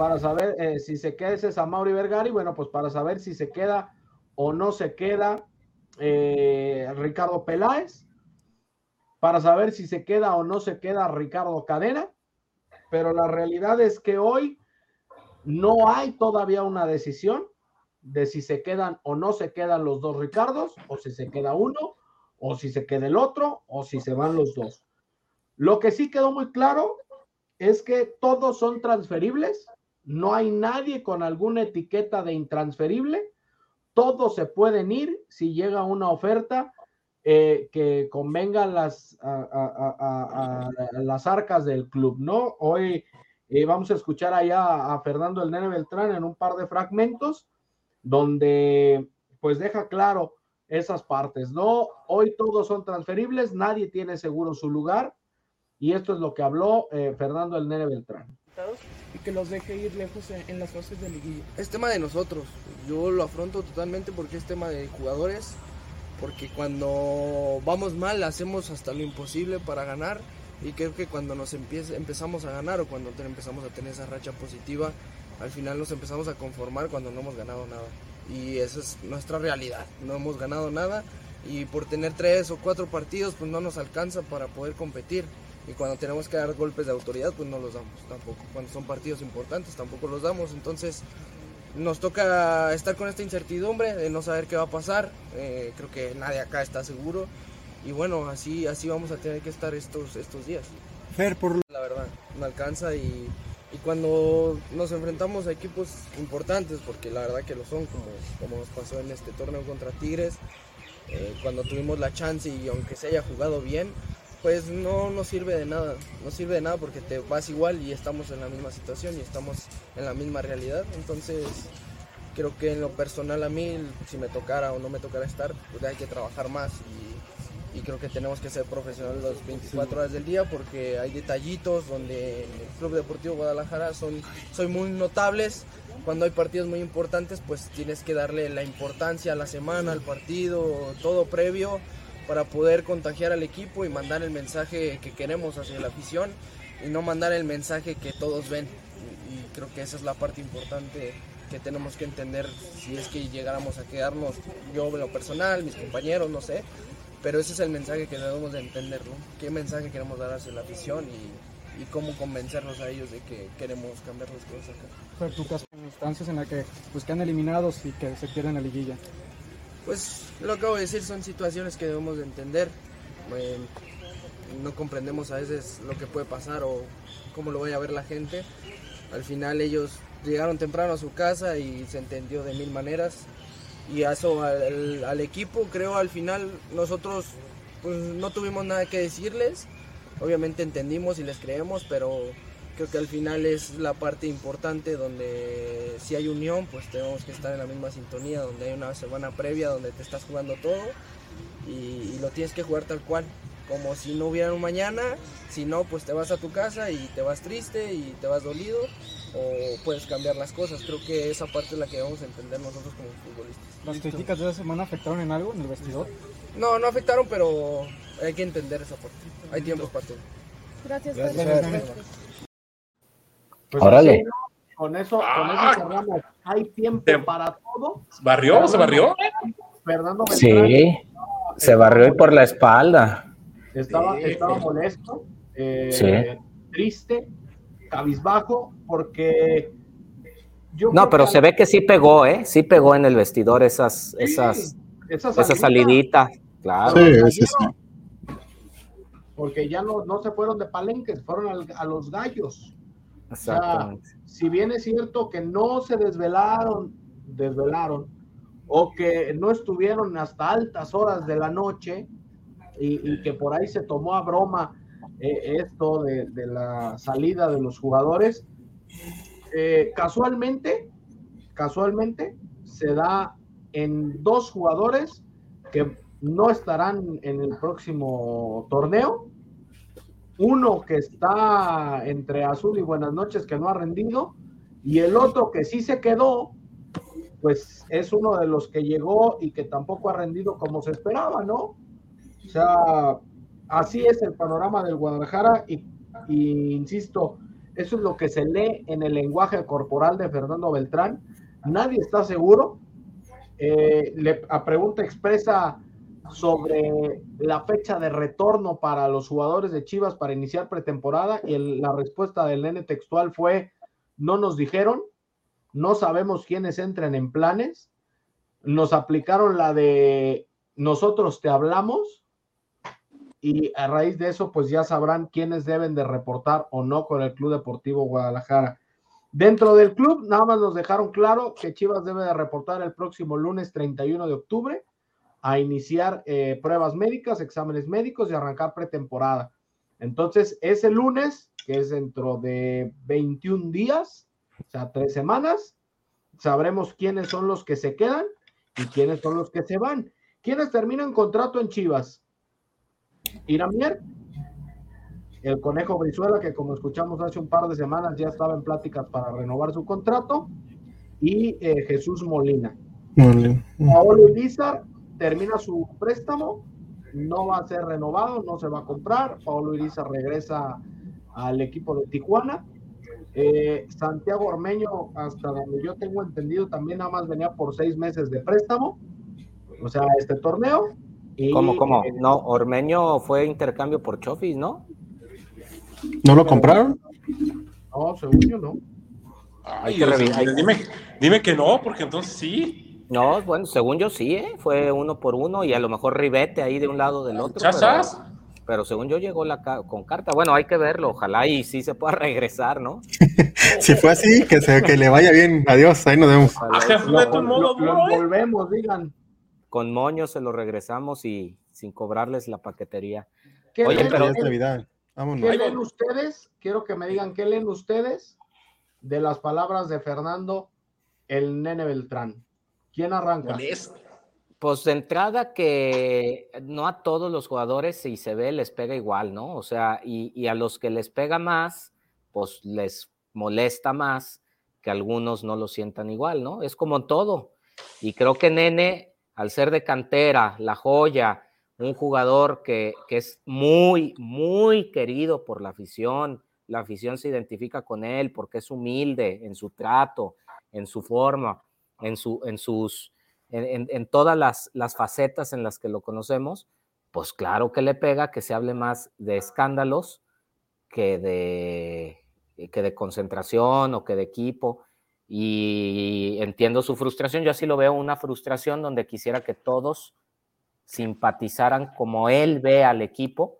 para saber eh, si se queda ese Samauri Vergari, bueno, pues para saber si se queda o no se queda eh, Ricardo Peláez, para saber si se queda o no se queda Ricardo Cadena, pero la realidad es que hoy no hay todavía una decisión de si se quedan o no se quedan los dos Ricardos, o si se queda uno, o si se queda el otro, o si se van los dos. Lo que sí quedó muy claro es que todos son transferibles no hay nadie con alguna etiqueta de intransferible. Todos se pueden ir si llega una oferta eh, que convenga las, a, las arcas del club, ¿no? Hoy eh, vamos a escuchar allá a Fernando el Nene Beltrán en un par de fragmentos donde pues deja claro esas partes, ¿no? Hoy todos son transferibles, nadie tiene seguro su lugar y esto es lo que habló eh, Fernando el Nene Beltrán que los deje ir lejos en, las fases de liguilla. Es tema de nosotros, yo lo afronto totalmente porque es tema de jugadores, porque cuando vamos mal hacemos hasta lo imposible para ganar y creo que cuando nos empezamos a ganar o cuando empezamos a tener esa racha positiva, al final nos empezamos a conformar cuando no hemos ganado nada. Y esa es nuestra realidad, no hemos ganado nada y por tener tres o cuatro partidos pues no nos alcanza para poder competir y cuando tenemos que dar golpes de autoridad pues no los damos tampoco. Cuando son partidos importantes tampoco los damos. Entonces nos toca estar con esta incertidumbre de no saber qué va a pasar. Eh, creo que nadie acá está seguro y bueno, así, así vamos a tener que estar estos, estos días. Fer, por la verdad, no alcanza y, y, cuando nos enfrentamos a equipos importantes, porque la verdad que lo son, como, como nos pasó en este torneo contra Tigres, eh, cuando tuvimos la chance y aunque se haya jugado bien, pues no nos sirve de nada, no sirve de nada porque te vas igual y estamos en la misma situación y estamos en la misma realidad, entonces creo que en lo personal a mí, si me tocara o no me tocara estar, pues hay que trabajar más y, creo que tenemos que ser profesionales las 24 horas del día porque hay detallitos donde el Club Deportivo Guadalajara son, son muy notables, cuando hay partidos muy importantes pues tienes que darle la importancia a la semana, al partido, todo previo para poder contagiar al equipo y mandar el mensaje que queremos hacia la afición y no mandar el mensaje que todos ven. Y, creo que esa es la parte importante que tenemos que entender si es que llegáramos a quedarnos, yo en lo personal, mis compañeros, no sé, pero ese es el mensaje que debemos de entender, ¿no? ¿Qué mensaje queremos dar hacia la afición y, y cómo convencernos a ellos de que queremos cambiar las cosas acá? Pero tu caso, en instancias en las que pues, quedan eliminados y que se pierden la liguilla. Pues lo acabo de decir, son situaciones que debemos de entender. no comprendemos a veces lo que puede pasar o cómo lo vaya a ver la gente. Al final ellos llegaron temprano a su casa y se entendió de mil maneras. Y eso al, al equipo, creo al final nosotros pues, no tuvimos nada que decirles. Obviamente entendimos y les creemos, pero creo que al final es la parte importante donde si hay unión, pues tenemos que estar en la misma sintonía, donde hay una semana previa donde te estás jugando todo y, lo tienes que jugar tal cual, como si no hubiera un mañana, si no, pues te vas a tu casa y te vas triste y te vas dolido o puedes cambiar las cosas. Creo que esa parte es la que debemos entender nosotros como futbolistas. ¿Las críticas de esa semana afectaron en algo en el vestidor? No, no afectaron, pero hay que entender esa parte. Hay tiempos para todo. Gracias. Gracias. Pues Órale. con eso, con eso ah. cerramos. Hay tiempo para todo. ¿Barrió? ¿Se barrió? Fernando sí. Se barrió y por la espalda. Estaba, estaba molesto, eh, triste, cabizbajo, porque no, pero se ve que sí pegó, ¿eh? Sí pegó en el vestidor esas, esas, esa salidita. Claro. Sí, sí, Porque ya no, no se fueron de palenques, fueron a los gallos. Exactamente. si bien es cierto que no se desvelaron, desvelaron, o que no estuvieron hasta altas horas de la noche, y, que por ahí se tomó a broma eh, esto de, de la salida de los jugadores, eh, casualmente, casualmente se da en dos jugadores que no estarán en el próximo torneo. Uno que está entre azul y buenas noches que no ha rendido y el otro que sí se quedó, pues es uno de los que llegó y que tampoco ha rendido como se esperaba, ¿no? O sea, así es el panorama del Guadalajara y, insisto, eso es lo que se lee en el lenguaje corporal de Fernando Beltrán. Nadie está seguro. Eh, le, a pregunta expresa sobre la fecha de retorno para los jugadores de Chivas para iniciar pretemporada y la respuesta del N textual fue, no nos dijeron, no sabemos quiénes entran en planes, nos aplicaron la de nosotros te hablamos y a raíz de eso pues ya sabrán quiénes deben de reportar o no con el Club Deportivo Guadalajara. Dentro del club nada más nos dejaron claro que Chivas debe de reportar el próximo lunes 31 de octubre a iniciar eh, pruebas médicas, exámenes médicos y arrancar pretemporada. Entonces, ese lunes, que es dentro de 21 días, o sea, tres semanas, sabremos quiénes son los que se quedan y quiénes son los que se van. ¿Quiénes terminan contrato en Chivas? Iramier, el Conejo Brizuela, que como escuchamos hace un par de semanas ya estaba en pláticas para renovar su contrato, y eh, Jesús Molina. Paolo Irizar termina su préstamo, no va a ser renovado, no se va a comprar. Paolo Irizar regresa al equipo de Tijuana. Eh, Santiago Ormeño, hasta donde yo tengo entendido, también nada más venía por seis meses de préstamo, o sea, este torneo. ¿Cómo, cómo? No, Ormeño fue intercambio por Chofis, ¿no? ¿No lo compraron? No, según yo no. Ay, dime, dime que no, porque entonces sí. No, bueno, según yo sí, ¿eh? fue uno por uno y a lo mejor ribete ahí de un lado del otro. Pero, pero, según yo llegó la con carta. Bueno, hay que verlo, ojalá y sí se pueda regresar, ¿no? si fue así, que, se, que le vaya bien. Adiós, ahí nos vemos. volvemos, digan con moño se lo regresamos y sin cobrarles la paquetería. ¿Qué Oye, pero ¿Qué leen ustedes? Quiero que me digan qué leen ustedes de las palabras de Fernando el Nene Beltrán. ¿Quién arranca? Pues de entrada que no a todos los jugadores, si se ve, les pega igual, ¿no? O sea, y, y a los que les pega más, pues les molesta más que algunos no lo sientan igual, ¿no? Es como todo. Y creo que Nene al ser de cantera, la joya, un jugador que, es muy, muy querido por la afición. La afición se identifica con él porque es humilde en su trato, en su forma, en, su, en sus, en, todas las, las, facetas en las que lo conocemos. Pues claro que le pega que se hable más de escándalos que de, que de concentración o que de equipo y entiendo su frustración. Yo así lo veo, una frustración donde quisiera que todos simpatizaran como él ve al equipo,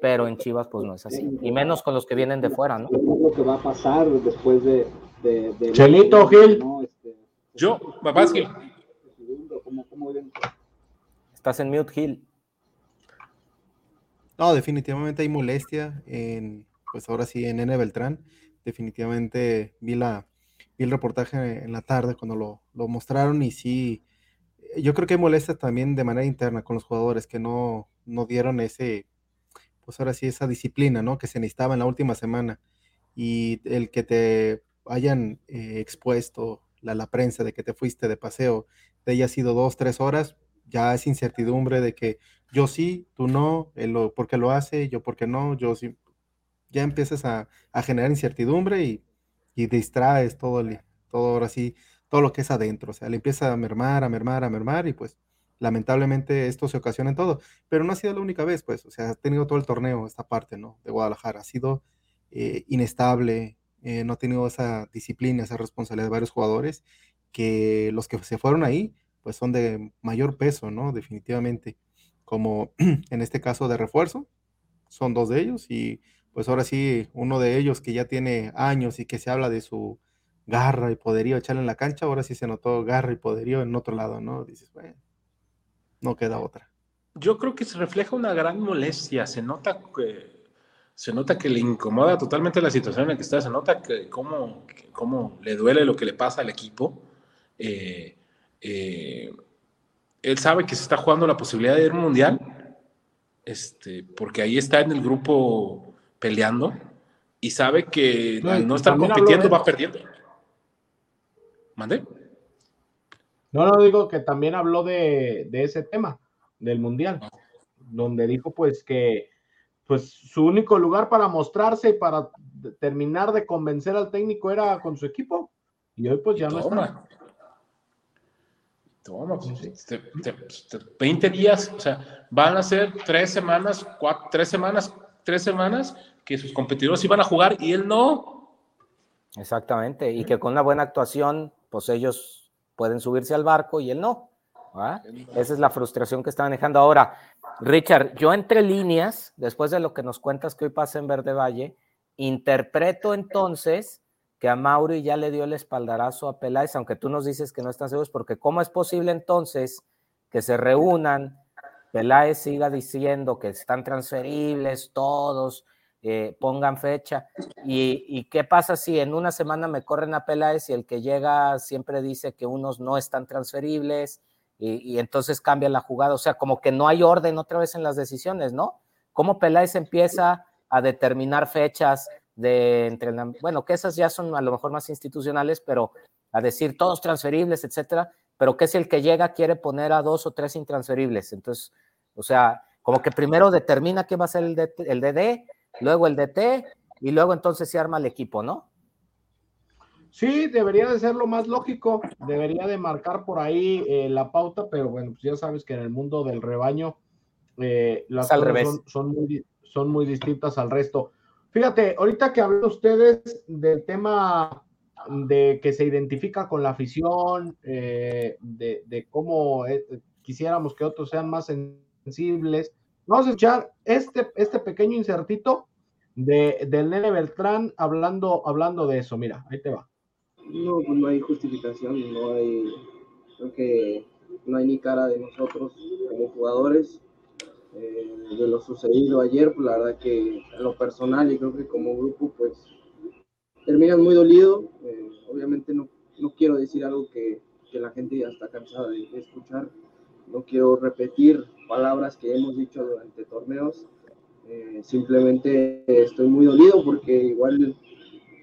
pero en Chivas pues no es así, y menos con los que vienen de fuera, ¿no? lo que va a pasar después de... de, Chelito Gil. Este, Yo, papá Gil. Estás en mute, Gil. No, definitivamente hay molestia en, pues ahora sí, en N. Beltrán. Definitivamente vi la, vi el reportaje en la tarde cuando lo, lo mostraron y sí, yo creo que molesta también de manera interna con los jugadores que no, no dieron ese, pues ahora sí, esa disciplina, ¿no? Que se necesitaba en la última semana. Y el que te hayan eh, expuesto la, la, prensa de que te fuiste de paseo, de haya sido dos, tres horas, ya es incertidumbre de que yo sí, tú no, él porque lo hace, yo porque no, yo sí. Ya empiezas a, a generar incertidumbre y y distraes todo, el, todo ahora sí, todo lo que es adentro, o sea, le empieza a mermar, a mermar, a mermar y pues lamentablemente esto se ocasiona en todo, pero no ha sido la única vez, pues, o sea, ha tenido todo el torneo esta parte, ¿no? De Guadalajara, ha sido eh, inestable, eh, no ha tenido esa disciplina, esa responsabilidad de varios jugadores, que los que se fueron ahí, pues son de mayor peso, ¿no? Definitivamente, como en este caso de refuerzo, son dos de ellos y pues ahora sí, uno de ellos que ya tiene años y que se habla de su garra y poderío echarle en la cancha, ahora sí se notó garra y poderío en otro lado, ¿no? Dices, bueno, no queda otra. Yo creo que se refleja una gran molestia, se nota que se nota que le incomoda totalmente la situación en la que está, se nota que cómo, cómo le duele lo que le pasa al equipo. Eh, eh, él sabe que se está jugando la posibilidad de ir al mundial, este, porque ahí está en el grupo peleando y sabe que al no estar compitiendo va perdiendo. ¿Mande? No, no, digo que también habló de, ese tema, del mundial, ah. donde dijo pues que pues su único lugar para mostrarse y para terminar de convencer al técnico era con su equipo. Y hoy pues ya no está. Toma, 20 días, o sea, van a ser tres semanas, cuatro, tres semanas, tres semanas que sus competidores iban a jugar y él no. Exactamente, y que con una buena actuación, pues ellos pueden subirse al barco y él no. Esa es la frustración que está manejando ahora. Richard, yo entre líneas, después de lo que nos cuentas que hoy pasa en Verde Valle, interpreto entonces que a Mauri ya le dio el espaldarazo a Peláez, aunque tú nos dices que no están seguros, porque ¿cómo es posible entonces que se reúnan, Peláez siga diciendo que están transferibles todos, eh, pongan fecha? ¿Y, qué pasa si en una semana me corren a Peláez y el que llega siempre dice que unos no están transferibles y, entonces cambia la jugada? O sea, como que no hay orden otra vez en las decisiones, ¿no? ¿Cómo Peláez empieza a determinar fechas? de entrenamiento, bueno, que esas ya son a lo mejor más institucionales, pero a decir todos transferibles, etcétera, pero que si el que llega quiere poner a dos o tres intransferibles, entonces, o sea, como que primero determina qué va a ser el, el DD, luego el DT, y luego entonces se arma el equipo, ¿no? Sí, debería de ser lo más lógico, debería de marcar por ahí eh, la pauta, pero bueno, pues ya sabes que en el mundo del rebaño eh, las cosas son, muy, son muy distintas al resto. Fíjate, ahorita que hablan ustedes del tema de que se identifica con la afición, eh, de, cómo eh, quisiéramos que otros sean más sensibles, vamos a escuchar este, este pequeño insertito de, del Nene Beltrán hablando, hablando de eso. Mira, ahí te va. No, pues no hay justificación, no hay, creo que no hay ni cara de nosotros como jugadores eh, de lo sucedido ayer, pues la verdad que en lo personal y creo que como grupo, pues terminan muy dolido. Eh, obviamente no, no, quiero decir algo que, que, la gente ya está cansada de, escuchar. No quiero repetir palabras que hemos dicho durante torneos. Eh, simplemente estoy muy dolido porque igual,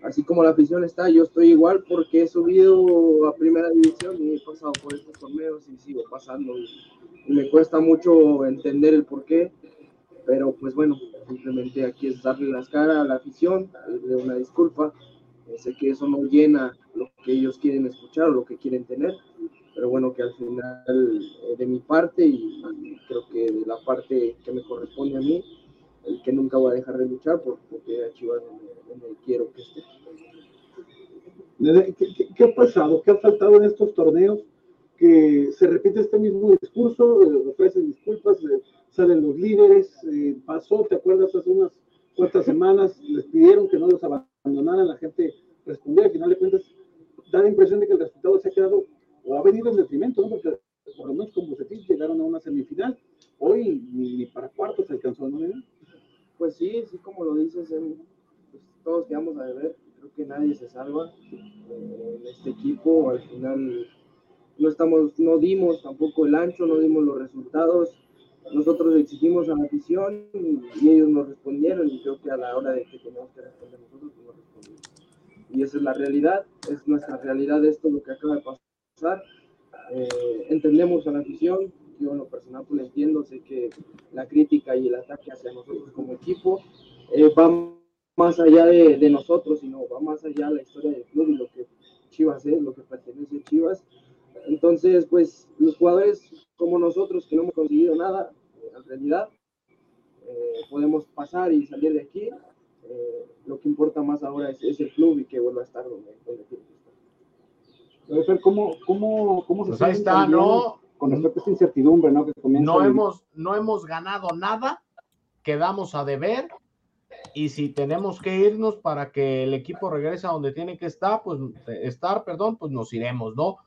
así como la afición está, yo estoy igual porque he subido a primera división y he pasado por estos torneos y sigo pasando me cuesta mucho entender el por qué, pero pues bueno, simplemente aquí es darle las caras a la afición, darle una disculpa. Eh, sé que eso no llena lo que ellos quieren escuchar o lo que quieren tener, pero bueno, que al final eh, de mi parte y, creo que de la parte que me corresponde a mí, el que nunca voy a dejar de luchar porque a Chivas donde, quiero que esté. ¿Qué, qué, ha pasado? ¿Qué ha faltado en estos torneos que se repite este mismo discurso, eh, ofrecen disculpas, eh, salen los líderes, eh, pasó, ¿te acuerdas? Hace unas cuantas semanas les pidieron que no los abandonaran, la gente respondió, al final de cuentas da la impresión de que el resultado se ha quedado o ha venido en detrimento, ¿no? porque por lo menos se dice, llegaron a una semifinal, hoy ni, para cuartos alcanzó, ¿no? Pues sí, sí, como lo dices, pues todos quedamos a ver, creo que nadie se salva en este equipo, al final no, estamos, no dimos tampoco el ancho, no dimos los resultados. Nosotros exigimos a la afición y, ellos nos respondieron y creo que a la hora de que teníamos que responder nosotros, pues nos respondimos. Y esa es la realidad, es nuestra realidad esto lo que acaba de pasar. Eh, entendemos a la afición, yo en lo personal pues lo entiendo, sé que la crítica y el ataque hacia nosotros como equipo eh, va más allá de, de, nosotros, sino va más allá de la historia del club y lo que Chivas es, lo que pertenece a Chivas. Entonces, pues los jugadores, como nosotros que no hemos conseguido nada, en realidad, podemos pasar y salir de aquí. lo que importa más ahora es, el club y que vuelva a estar donde, donde tiene que estar. ¿cómo, cómo, cómo se pues ahí está, ¿no? Con respecto a esta incertidumbre, ¿no? Que no, hemos, no hemos ganado nada, quedamos a deber y si tenemos que irnos para que el equipo regrese a donde tiene que estar, pues estar, perdón, pues nos iremos, ¿no?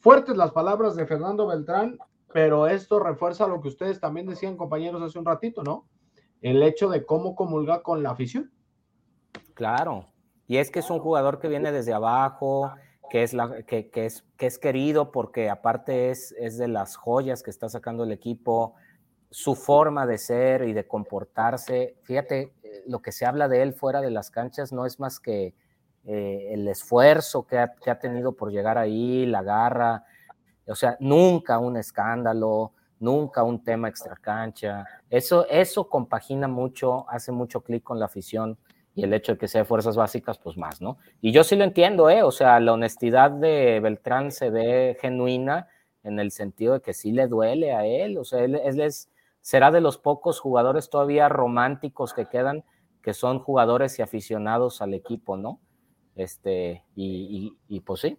Fuertes las palabras de Fernando Beltrán, pero esto refuerza lo que ustedes también decían, compañeros, hace un ratito, ¿no? El hecho de cómo comulga con la afición. Claro, y es que es un jugador que viene desde abajo, que es, la, que, es, que es querido porque aparte es, es de las joyas que está sacando el equipo, su forma de ser y de comportarse. Fíjate, eh, lo que se habla de él fuera de las canchas no es más que eh, el esfuerzo que ha, tenido por llegar ahí, la garra, o sea, nunca un escándalo, nunca un tema extracancha. Eso, eso compagina mucho, hace mucho clic con la afición y el hecho de que sea de fuerzas básicas, pues más, ¿no? Y yo sí lo entiendo, ¿eh? O sea, la honestidad de Beltrán se ve genuina en el sentido de que sí le duele a él, o sea, él, él es será de los pocos jugadores todavía románticos que quedan, que son jugadores y aficionados al equipo, ¿no? Este, y, y, pues sí.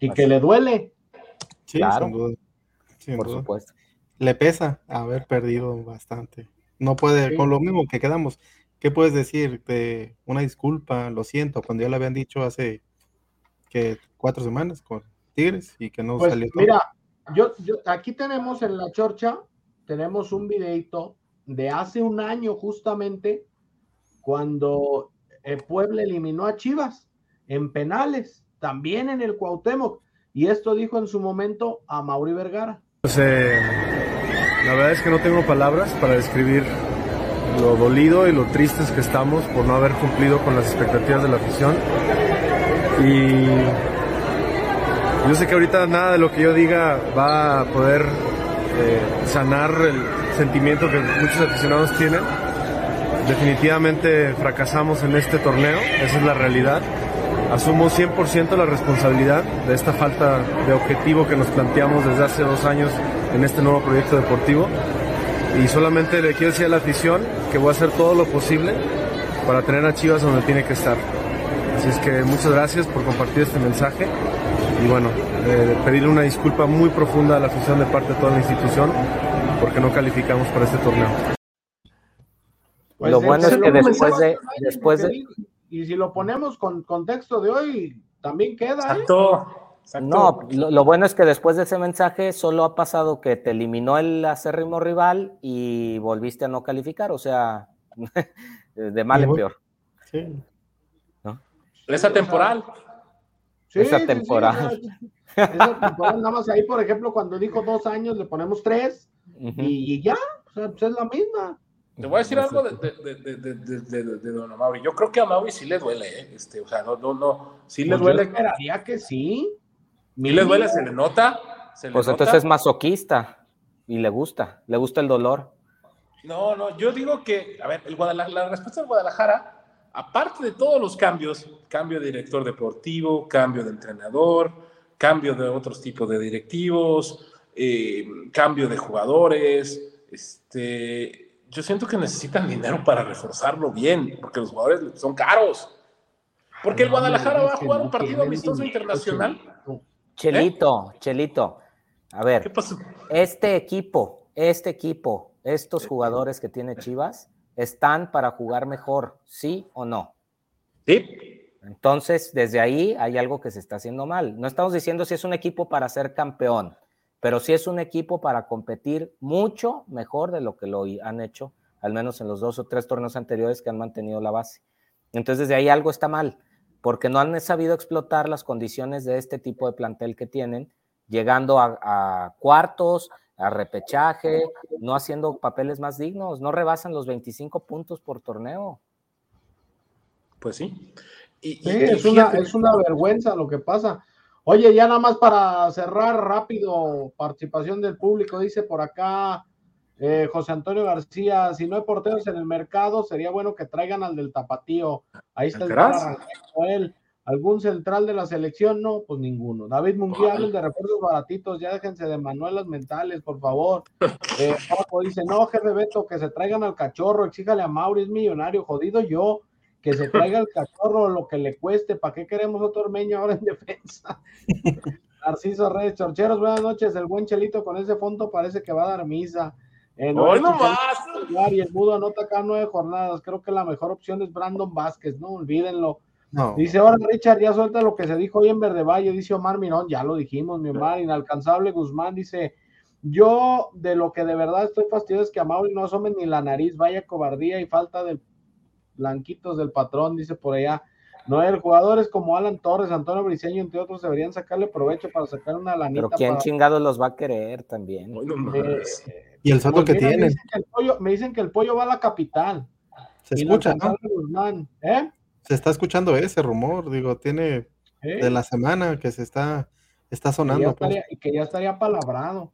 Y que le duele. Sí, claro. por supuesto. Le pesa haber perdido bastante. No puede, con lo mismo que quedamos, ¿qué puedes decir? De una disculpa, lo siento, cuando ya le habían dicho hace que cuatro semanas con Tigres y que no pues salió. Mira, yo, yo, aquí tenemos en la chorcha tenemos un videito de hace un año justamente cuando el Puebla eliminó a Chivas en penales, también en el Cuauhtémoc. Y esto dijo en su momento a Mauri Vergara. Pues, eh, la verdad es que no tengo palabras para describir lo dolido y lo tristes que estamos por no haber cumplido con las expectativas de la afición. Y yo sé que ahorita nada de lo que yo diga va a poder sanar el sentimiento que muchos aficionados tienen. Definitivamente fracasamos en este torneo, esa es la realidad. Asumo 100% la responsabilidad de esta falta de objetivo que nos planteamos desde hace dos años en este nuevo proyecto deportivo. Y solamente le quiero decir a la afición que voy a hacer todo lo posible para tener a Chivas donde tiene que estar. Así es que muchas gracias por compartir este mensaje y bueno, eh, pedirle una disculpa muy profunda a la afición de parte de toda la institución porque no calificamos para este torneo. Pues lo bueno es que después de, después de... Y si lo ponemos con contexto de hoy, también queda. ¿eh? Exacto. No, lo, bueno es que después de ese mensaje solo ha pasado que te eliminó el acérrimo rival y volviste a no calificar, o sea, de mal en peor. Sí. ¿No? Esa temporal esa temporada. esa temporada, nada más ahí, por ejemplo, cuando dijo dos años, le ponemos tres y, ya, o sea, pues es la misma. Te voy a decir algo de, de, de, de, Don Amaury. Yo creo que a Mauri sí le duele, ¿eh? Este, o sea, no, no, no, sí le pues duele. Yo esperaría que sí. ¿Y le duele? ¿Se le nota? ¿Se pues entonces es masoquista y le gusta, le gusta el dolor. No, no, yo digo que, a ver, el la respuesta del Guadalajara aparte de todos los cambios, cambio de director deportivo, cambio de entrenador, cambio de otros tipos de directivos, eh, cambio de jugadores, este, yo siento que necesitan dinero para reforzarlo bien, porque los jugadores son caros. Porque el Guadalajara va a jugar un partido amistoso internacional. Chelito, Chelito. A ver, ¿Qué pasó? este equipo, este equipo, estos jugadores que tiene Chivas, están para jugar mejor, ¿sí o no? Sí. Entonces, desde ahí hay algo que se está haciendo mal. No estamos diciendo si es un equipo para ser campeón, pero sí es un equipo para competir mucho mejor de lo que lo han hecho, al menos en los dos o tres torneos anteriores que han mantenido la base. Entonces, desde ahí algo está mal, porque no han sabido explotar las condiciones de este tipo de plantel que tienen, llegando a, a cuartos, a repechaje, no haciendo papeles más dignos, no rebasan los 25 puntos por torneo. Pues sí. Y, es, una, es una vergüenza lo que pasa. Oye, ya nada más para cerrar rápido, participación del público, dice por acá eh, José Antonio García, si no hay porteros en el mercado, sería bueno que traigan al del tapatío. Ahí está el él. ¿Algún central de la selección? No, pues ninguno. David Munguía, de refuerzos baratitos, ya déjense de manuelas mentales, por favor. Eh, dice, no, jefe Beto, que se traigan al cachorro, exíjale a Mauri, es millonario, jodido yo, que se traiga el cachorro lo que le cueste, ¿para qué queremos otro ormeño ahora en defensa? Narciso Reyes, Chorcheros, buenas noches, el buen Chelito con ese fondo parece que va a dar misa. Eh, no más! Y el Mudo anota acá nueve jornadas, creo que la mejor opción es Brandon Vázquez, no olvídenlo. Dice ahora Richard, ya suelta lo que se dijo hoy en Verde Valle, dice Omar Mirón, ya lo dijimos, mi Omar, inalcanzable Guzmán, dice, yo de lo que de verdad estoy fastidioso es que a Mauri no asome ni la nariz, vaya cobardía y falta de blanquitos del patrón, dice por allá. Noel, jugadores como Alan Torres, Antonio Briceño, entre otros, deberían sacarle provecho para sacar una lanita. Pero ¿quién chingados los va a querer también? Eh, y el salto que tiene. Me dicen, que el pollo va a la capital. Se escucha, ¿no? ¿Eh? se está escuchando ese rumor, digo, tiene de la semana que se está, está sonando. Pues. Y que ya estaría, palabrado.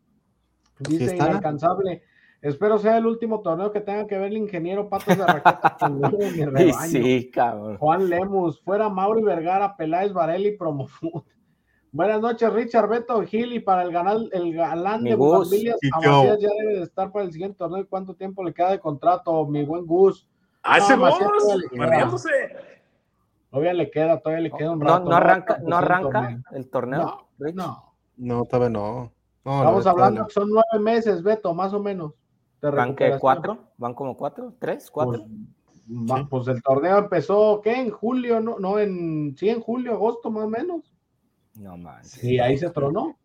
Dice inalcanzable. Espero sea el último torneo que tenga que ver el ingeniero Patos de Raqueta Sí, cabrón. Juan Lemus, fuera Mauri Vergara, Peláez Varelli, Promofood. Buenas noches, Richard Beto Gil, y para el, ganal, el galán de Bugambilias, ya debe de estar para el siguiente torneo. ¿Cuánto tiempo le queda de contrato, mi buen Gus? ¡Ah, ese Gus! Todavía le queda, todavía le queda un rato. No, arranca, no arranca el torneo. No, no. todavía no. Estamos hablando que son nueve meses, Beto, más o menos. ¿Van que cuatro? ¿Van como cuatro? ¿Tres? ¿Cuatro? Pues, pues, el torneo empezó, ¿qué? En julio, ¿no? No, en, sí, en julio, agosto, más o menos. No más. Y ahí se tronó.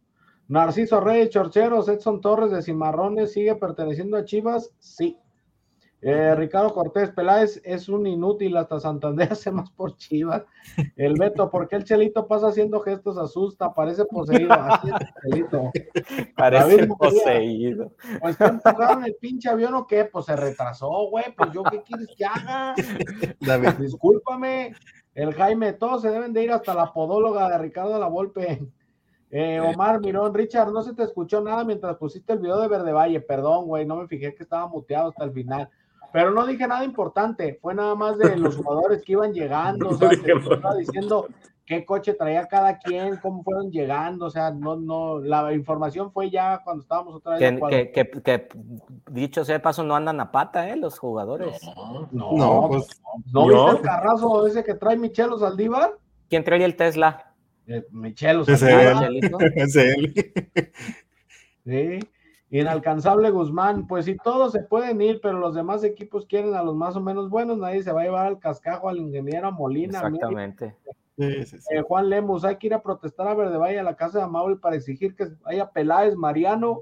Narciso Reyes, Chorcheros, Edson Torres de Cimarrones, ¿sigue perteneciendo a Chivas? Sí. Eh, Ricardo Cortés Peláez es un inútil, hasta Santander hace más por Chivas. El Beto, ¿por qué el Chelito pasa haciendo gestos? Asusta, parece poseído. Así Chelito. Parece poseído. Pues que empujaron el pinche avión o qué? Pues se retrasó, güey. Pues yo, ¿qué quieres que haga? David. Discúlpame. El Jaime, todos se deben de ir hasta la podóloga de Ricardo La Volpe. Eh, Omar Mirón, Richard, no se te escuchó nada mientras pusiste el video de Verde Valle. Perdón, güey, no me fijé que estaba muteado hasta el final. Pero no dije nada importante, fue nada más de los jugadores que iban llegando, o sea, estaba diciendo qué coche traía cada quien, cómo fueron llegando, o sea, no, no, la información fue ya cuando estábamos otra vez. Que, que, que, dicho sea de paso, no andan a pata, ¿eh? Los jugadores. No, no, pues, ¿no viste el carrazo ese que trae Michelos Saldívar? ¿Quién trae el Tesla? Eh, Michelos Saldívar. Es él. Sí. Inalcanzable Guzmán, pues si todos se pueden ir, pero los demás equipos quieren a los más o menos buenos, nadie se va a llevar al cascajo al ingeniero Molina. Exactamente. Eh, Juan Lemus, hay que ir a protestar a Verde Valle a la casa de Amauri para exigir que haya Peláez, Mariano,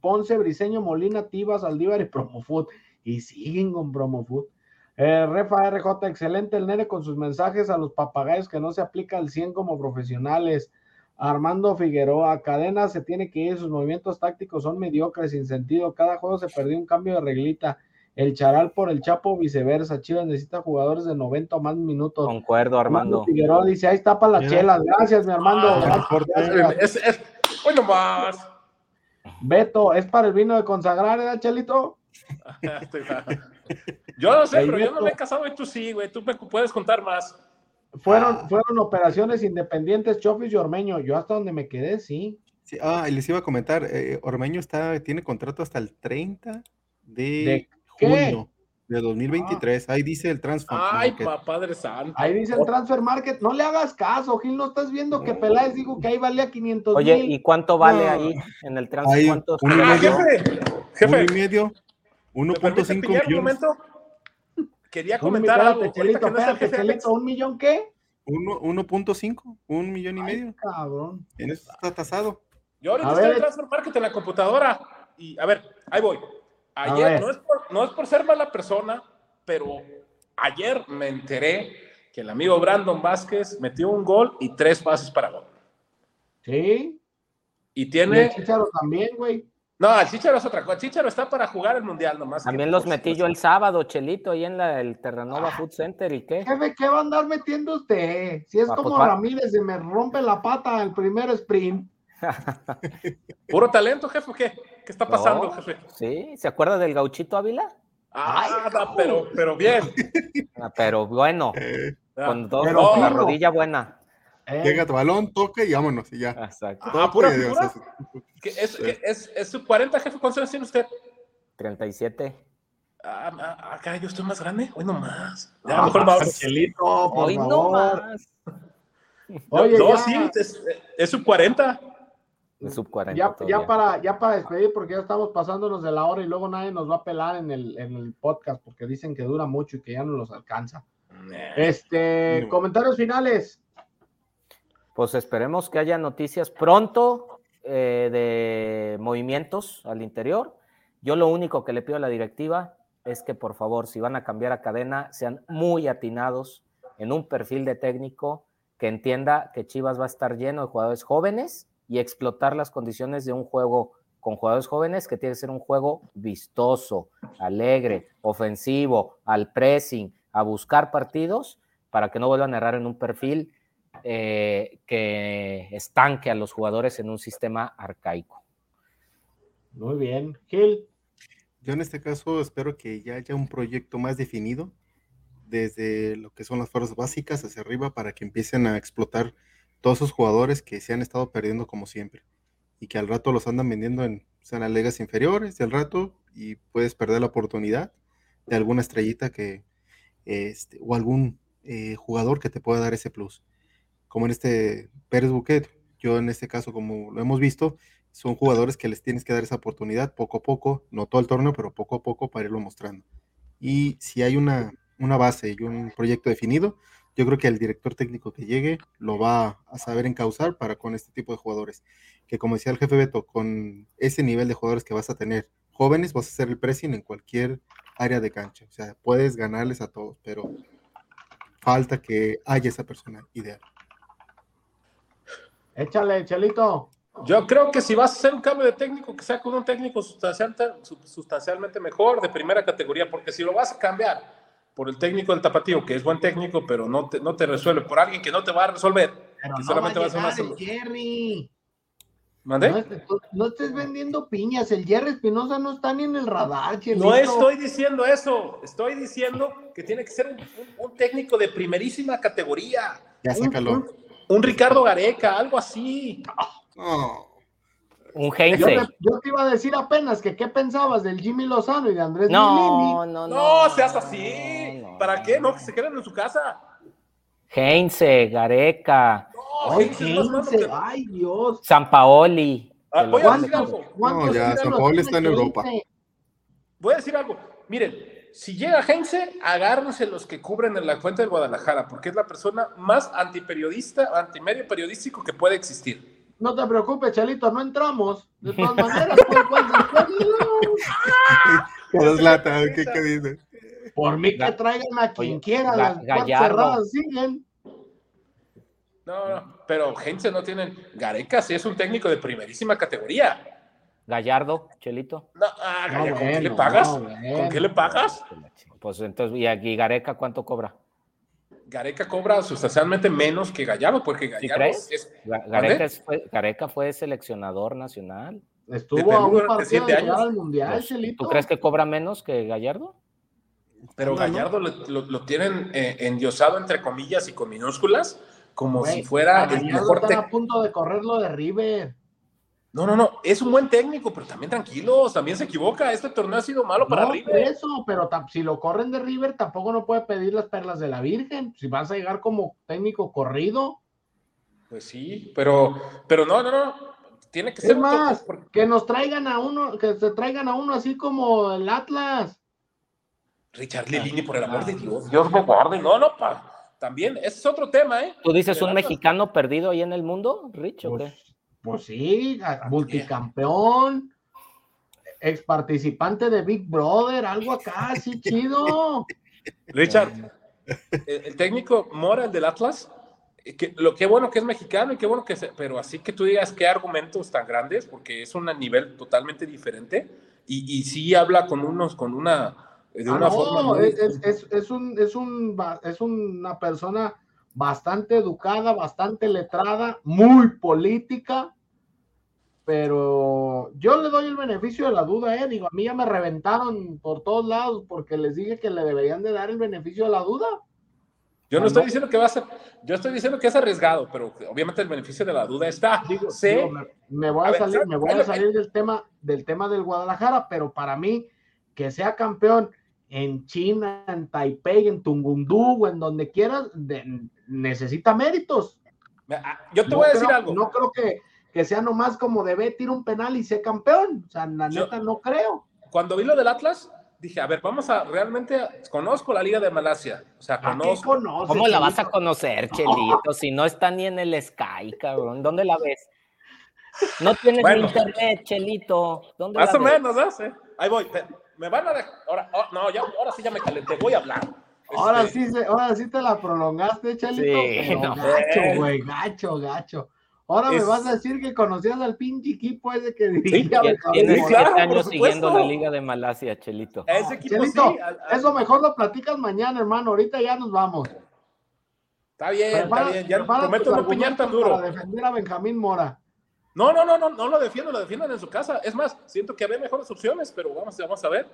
Ponce, Briseño, Molina, Tibas, Aldívar y Promofood. Y siguen con Promofood. Eh, Refa RJ, excelente el nene con sus mensajes a los papagayos que no se aplica al 100 como profesionales. Armando Figueroa, Cadena se tiene que ir, sus movimientos tácticos son mediocres, sin sentido, cada juego se perdió un cambio de reglita, el Charal por el Chapo, viceversa, Chivas necesita jugadores de 90 o más minutos. Concuerdo, Armando. Figueroa dice, ahí está para las chelas, gracias, mi Armando. Ah, es, bueno más. Beto, ¿es para el vino de consagrar, ¿eh, Chelito? yo no sé, pero yo no me he casado y tú sí, güey, tú me puedes contar más. Fueron, ah. fueron operaciones independientes, Chofis y Ormeño. Yo hasta donde me quedé, sí. sí ah, y les iba a comentar, eh, Ormeño está, tiene contrato hasta el 30 de, junio de 2023. Ahí dice el transfer. Ay, padre santo. Ahí dice el transfer market. No le hagas caso, Gil. No estás viendo que Peláez dijo que ahí valía 500 Oye, ¿y cuánto vale ahí en el transfer? ¿Cuánto? Un y medio. Jefe, Uno y medio. 1.5 millones quería comentar algo. Chelito, espérate, ¿un millón qué? 1.5, un millón y medio. Cabrón. En eso está tasado. Yo ahorita estoy en Transfer Market en la computadora y a ver, ahí voy. Ayer, no es, por, no es por ser mala persona, pero ayer me enteré que el amigo Brandon Vázquez metió un gol y tres pases para gol. Sí. Y tiene. Y el también, güey. No, el Chicharo es otra cosa. El Chicharo está para jugar el mundial nomás. También los metí yo el sábado, Chelito, ahí en la, el Terranova ah. Food Center. ¿Y qué? Jefe, ¿qué va a andar metiendo usted? Si es ah, como pues Ramírez, se me rompe la pata el primer sprint. Puro talento, jefe, ¿qué? ¿Qué está pasando, jefe? Sí, ¿se acuerda del gauchito Ávila? Ah, pero, pero bien. Ah, pero bueno, con, dos, con la rodilla buena. Eh. Llega tu balón, toca y vámonos, y ya. Exacto. Ah, pura figura. es, es, es, su 40, jefe? ¿Cuántos años tiene usted? 37. Ah, ah, acá yo estoy más grande. Hoy no más. Ya, ah, mejor vamos. Hoy no más. Oye, no, sí, es, es sub 40. Es sub 40. Ya, ya, para, ya para despedir, porque ya estamos pasándonos de la hora y luego nadie nos va a pelar en el, en el podcast porque dicen que dura mucho y que ya no los alcanza. Este, comentarios finales. Pues esperemos que haya noticias pronto eh, de movimientos al interior. Yo lo único que le pido a la directiva es que por favor, si van a cambiar a cadena, sean muy atinados en un perfil de técnico que entienda que Chivas va a estar lleno de jugadores jóvenes y explotar las condiciones de un juego con jugadores jóvenes que tiene que ser un juego vistoso, alegre, ofensivo, al pressing, a buscar partidos para que no vuelvan a errar en un perfil eh, que estanque a los jugadores en un sistema arcaico. Muy bien, Gil. Yo en este caso espero que ya haya un proyecto más definido desde lo que son las fuerzas básicas hacia arriba para que empiecen a explotar todos esos jugadores que se han estado perdiendo como siempre y que al rato los andan vendiendo en, o las ligas inferiores y al rato y puedes perder la oportunidad de alguna estrellita que este, o algún eh, jugador que te pueda dar ese plus como en este Pérez Buquet yo en este caso como lo hemos visto son jugadores que les tienes que dar esa oportunidad poco a poco, no todo el torneo, pero poco a poco para irlo mostrando. Y si hay una, una base y un proyecto definido, yo creo que el director técnico que llegue lo va a saber encauzar para con este tipo de jugadores. Que como decía el jefe Beto, con ese nivel de jugadores que vas a tener jóvenes, vas a hacer el pressing en cualquier área de cancha. O sea, puedes ganarles a todos, pero falta que haya esa persona ideal. Échale, Chelito. Yo creo que si vas a hacer un cambio de técnico, que sea con un técnico sustancialmente mejor, de primera categoría, porque si lo vas a cambiar por el técnico del tapatío, que es buen técnico, pero no te, no te resuelve, por alguien que no te va a resolver, pero que no solamente va a, llegar el Jerry. ¿Mandé? No, estés vendiendo piñas, el Jerry Espinosa no está ni en el radar, No estoy diciendo eso, estoy diciendo que tiene que ser un, técnico de primerísima categoría. Ya sácalo. Un, un Ricardo Gareca, algo así. Un Heinze. Yo, te, iba a decir apenas que qué pensabas del Jimmy Lozano y de Andrés no, No, no, no. seas así. ¿Para qué? No, que se queden en su casa. Heinze, Gareca. No, Heinze, ay Dios. San Paoli. Ah, voy a decir algo. No, ya, San Paoli está en Europa. Voy a decir algo. Miren, si llega Heinze, agárrense los que cubren en la fuente del Guadalajara, porque es la persona más antiperiodista, antimedio periodístico que puede existir. No te preocupes, Chalito, no entramos. De todas maneras, ¿qué, ¿qué dices? Por mí que traigan a quien quiera, las cerradas siguen. No, no, pero Heinze no tienen. Gareca sí es un técnico de primerísima categoría. Gallardo, Chelito. No, ah, ¿con qué le pagas? ¿Con qué le pagas? Pues entonces, ¿y aquí Gareca cuánto cobra? Gareca cobra sustancialmente menos que Gallardo, porque Gallardo es... Gareca, fue, seleccionador nacional. Estuvo a un partido de años. al mundial, pues. ¿Tú crees que cobra menos que Gallardo? Pero Gallardo lo, tienen eh, endiosado entre comillas y con minúsculas, como si fuera el mejor. Están a punto de correrlo de River. No, no, no, es un buen técnico, pero también tranquilos, también se equivoca. Este torneo ha sido malo para River. Eso, pero si lo corren de River, tampoco no puede pedir las perlas de la Virgen. Si vas a llegar como técnico corrido. Pues sí, pero, pero no, no, no. Tiene que ser más. Que nos traigan a uno, que se traigan a uno así como el Atlas. Richard Lilini, por el amor de Dios. Dios me guarde. No, no, pa. También, ese es otro tema, ¿eh? ¿Tú dices un mexicano perdido ahí en el mundo, Rich, o qué? Pues sí, multicampeón, ex participante de Big Brother, algo acá, así chido. Richard, el, técnico Mora, el del Atlas, que, lo que bueno que es mexicano y qué bueno que pero así que tú digas qué argumentos tan grandes, porque es un nivel totalmente diferente y, y sí habla con unos, con una, de ah, una forma. es, es, es, un, es, un, es una persona bastante educada, bastante letrada, muy política, pero yo le doy el beneficio de la duda, eh. Digo, a mí ya me reventaron por todos lados porque les dije que le deberían de dar el beneficio de la duda. Yo no estoy diciendo que va a ser, yo estoy diciendo que es arriesgado, pero obviamente el beneficio de la duda está. Digo, me, voy a, salir, me voy a salir del tema, del tema del Guadalajara, pero para mí, que sea campeón en China, en Taipei, en Tungundú, en donde quieras, necesita méritos. Ah, yo te voy a decir algo. No creo que, que sea nomás como de ve, tira un penal y sea campeón. O sea, la neta no creo. Cuando vi lo del Atlas, dije, a ver, vamos a realmente, conozco la Liga de Malasia, o sea, conozco. ¿Cómo la vas a conocer, Chelito? Si no está ni en el Sky, cabrón, ¿dónde la ves? No tienes internet, Chelito. ¿Dónde más o menos, ¿no? Sí. Ahí voy. Me van a dejar. Ahora, oh, no, ya, ahora sí ya me calenté, voy a hablar. Ahora este sí, ahora sí te la prolongaste, Chelito. Sí, no. Gacho, güey, gacho, gacho. Ahora me vas a decir que conocías al pinche equipo ese que dirigía. Sí, claro, años siguiendo la Liga de Malasia, Chelito. Ese equipo Chelito, eso mejor lo platicas mañana, hermano. Ahorita ya nos vamos. Está bien, está bien. Ya prometo no piñar tan duro. Para defender a Benjamín Mora. No, no, no, no, no lo defiendo, lo defiendan en su casa. Es más, siento que había mejores opciones, pero vamos, vamos a ver.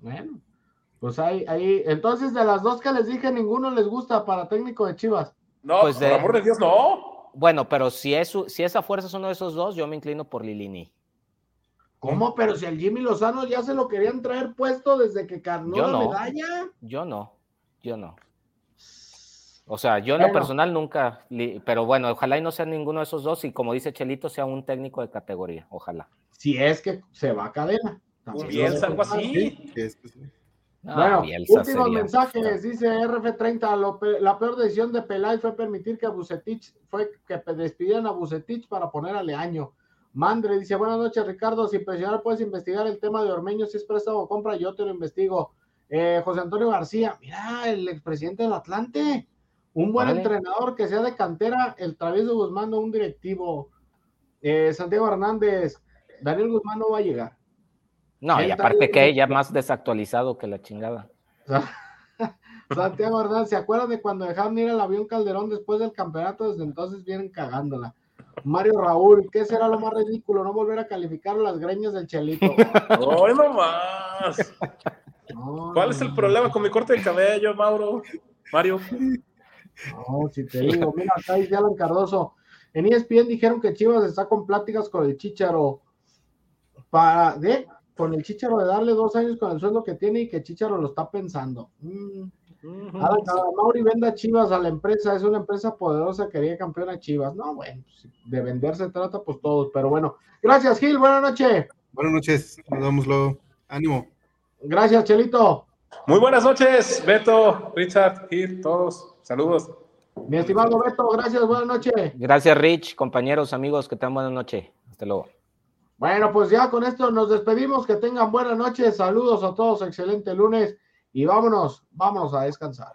Bueno, pues ahí, ahí, entonces de las dos que les dije, ninguno les gusta para técnico de Chivas. No, pues por amor de Dios, no. Bueno, pero si, es, si esa fuerza es uno de esos dos, yo me inclino por Lilini. ¿Cómo? Pero si el Jimmy Lozano ya se lo querían traer puesto desde que carnó la medalla. Yo no, yo no. O sea, yo en lo personal nunca, pero bueno, ojalá y no sea ninguno de esos dos y como dice Chelito, sea un técnico de categoría, ojalá. Si es que se va a cadena. Bien, algo así. bueno, últimos mensajes, dice RF30, la peor decisión de Pelay fue permitir que Bucetich, fue que despidieran a Bucetich para poner a Leaño. Mandre dice, buenas noches Ricardo, si presionar puedes investigar el tema de Ormeño, si es préstamo o compra, yo te lo investigo. Eh, José Antonio García, mira, el expresidente del Atlante, un buen entrenador que sea de cantera, el travieso Guzmán no un directivo. Eh, Santiago Hernández, Daniel Guzmán no va a llegar. No, y aparte que ella más desactualizado que la chingada. Santiago Hernández, ¿se acuerdan de cuando dejaron ir al avión Calderón después del campeonato? Desde entonces vienen cagándola. Mario Raúl, ¿qué será lo más ridículo? No volver a calificar las greñas del Chelito. ¡Ay, no más! ¿Cuál es el problema con mi corte de cabello, Mauro? Mario. No, si te digo, mira, acá dice Alan Cardoso. En ESPN dijeron que Chivas está con pláticas con el Chicharo para, de, con el Chicharo de darle dos años con el sueldo que tiene y que Chicharo lo está pensando. Mm. Mauri venda Chivas a la empresa, es una empresa poderosa, quería campeona Chivas. No, bueno, pues, de vender se trata pues todos, pero bueno. Gracias, Gil, buenas noches. Buenas noches, nos vemos luego. Ánimo. Gracias, Chelito. Muy buenas noches, Beto, Richard, Gil, todos. Saludos. Mi estimado Beto, gracias, buenas noches. Gracias, Rich, compañeros, amigos, que tengan buena noche. Hasta luego. Bueno, pues ya con esto nos despedimos, que tengan buena noche, saludos a todos, excelente lunes y vámonos, vámonos a descansar.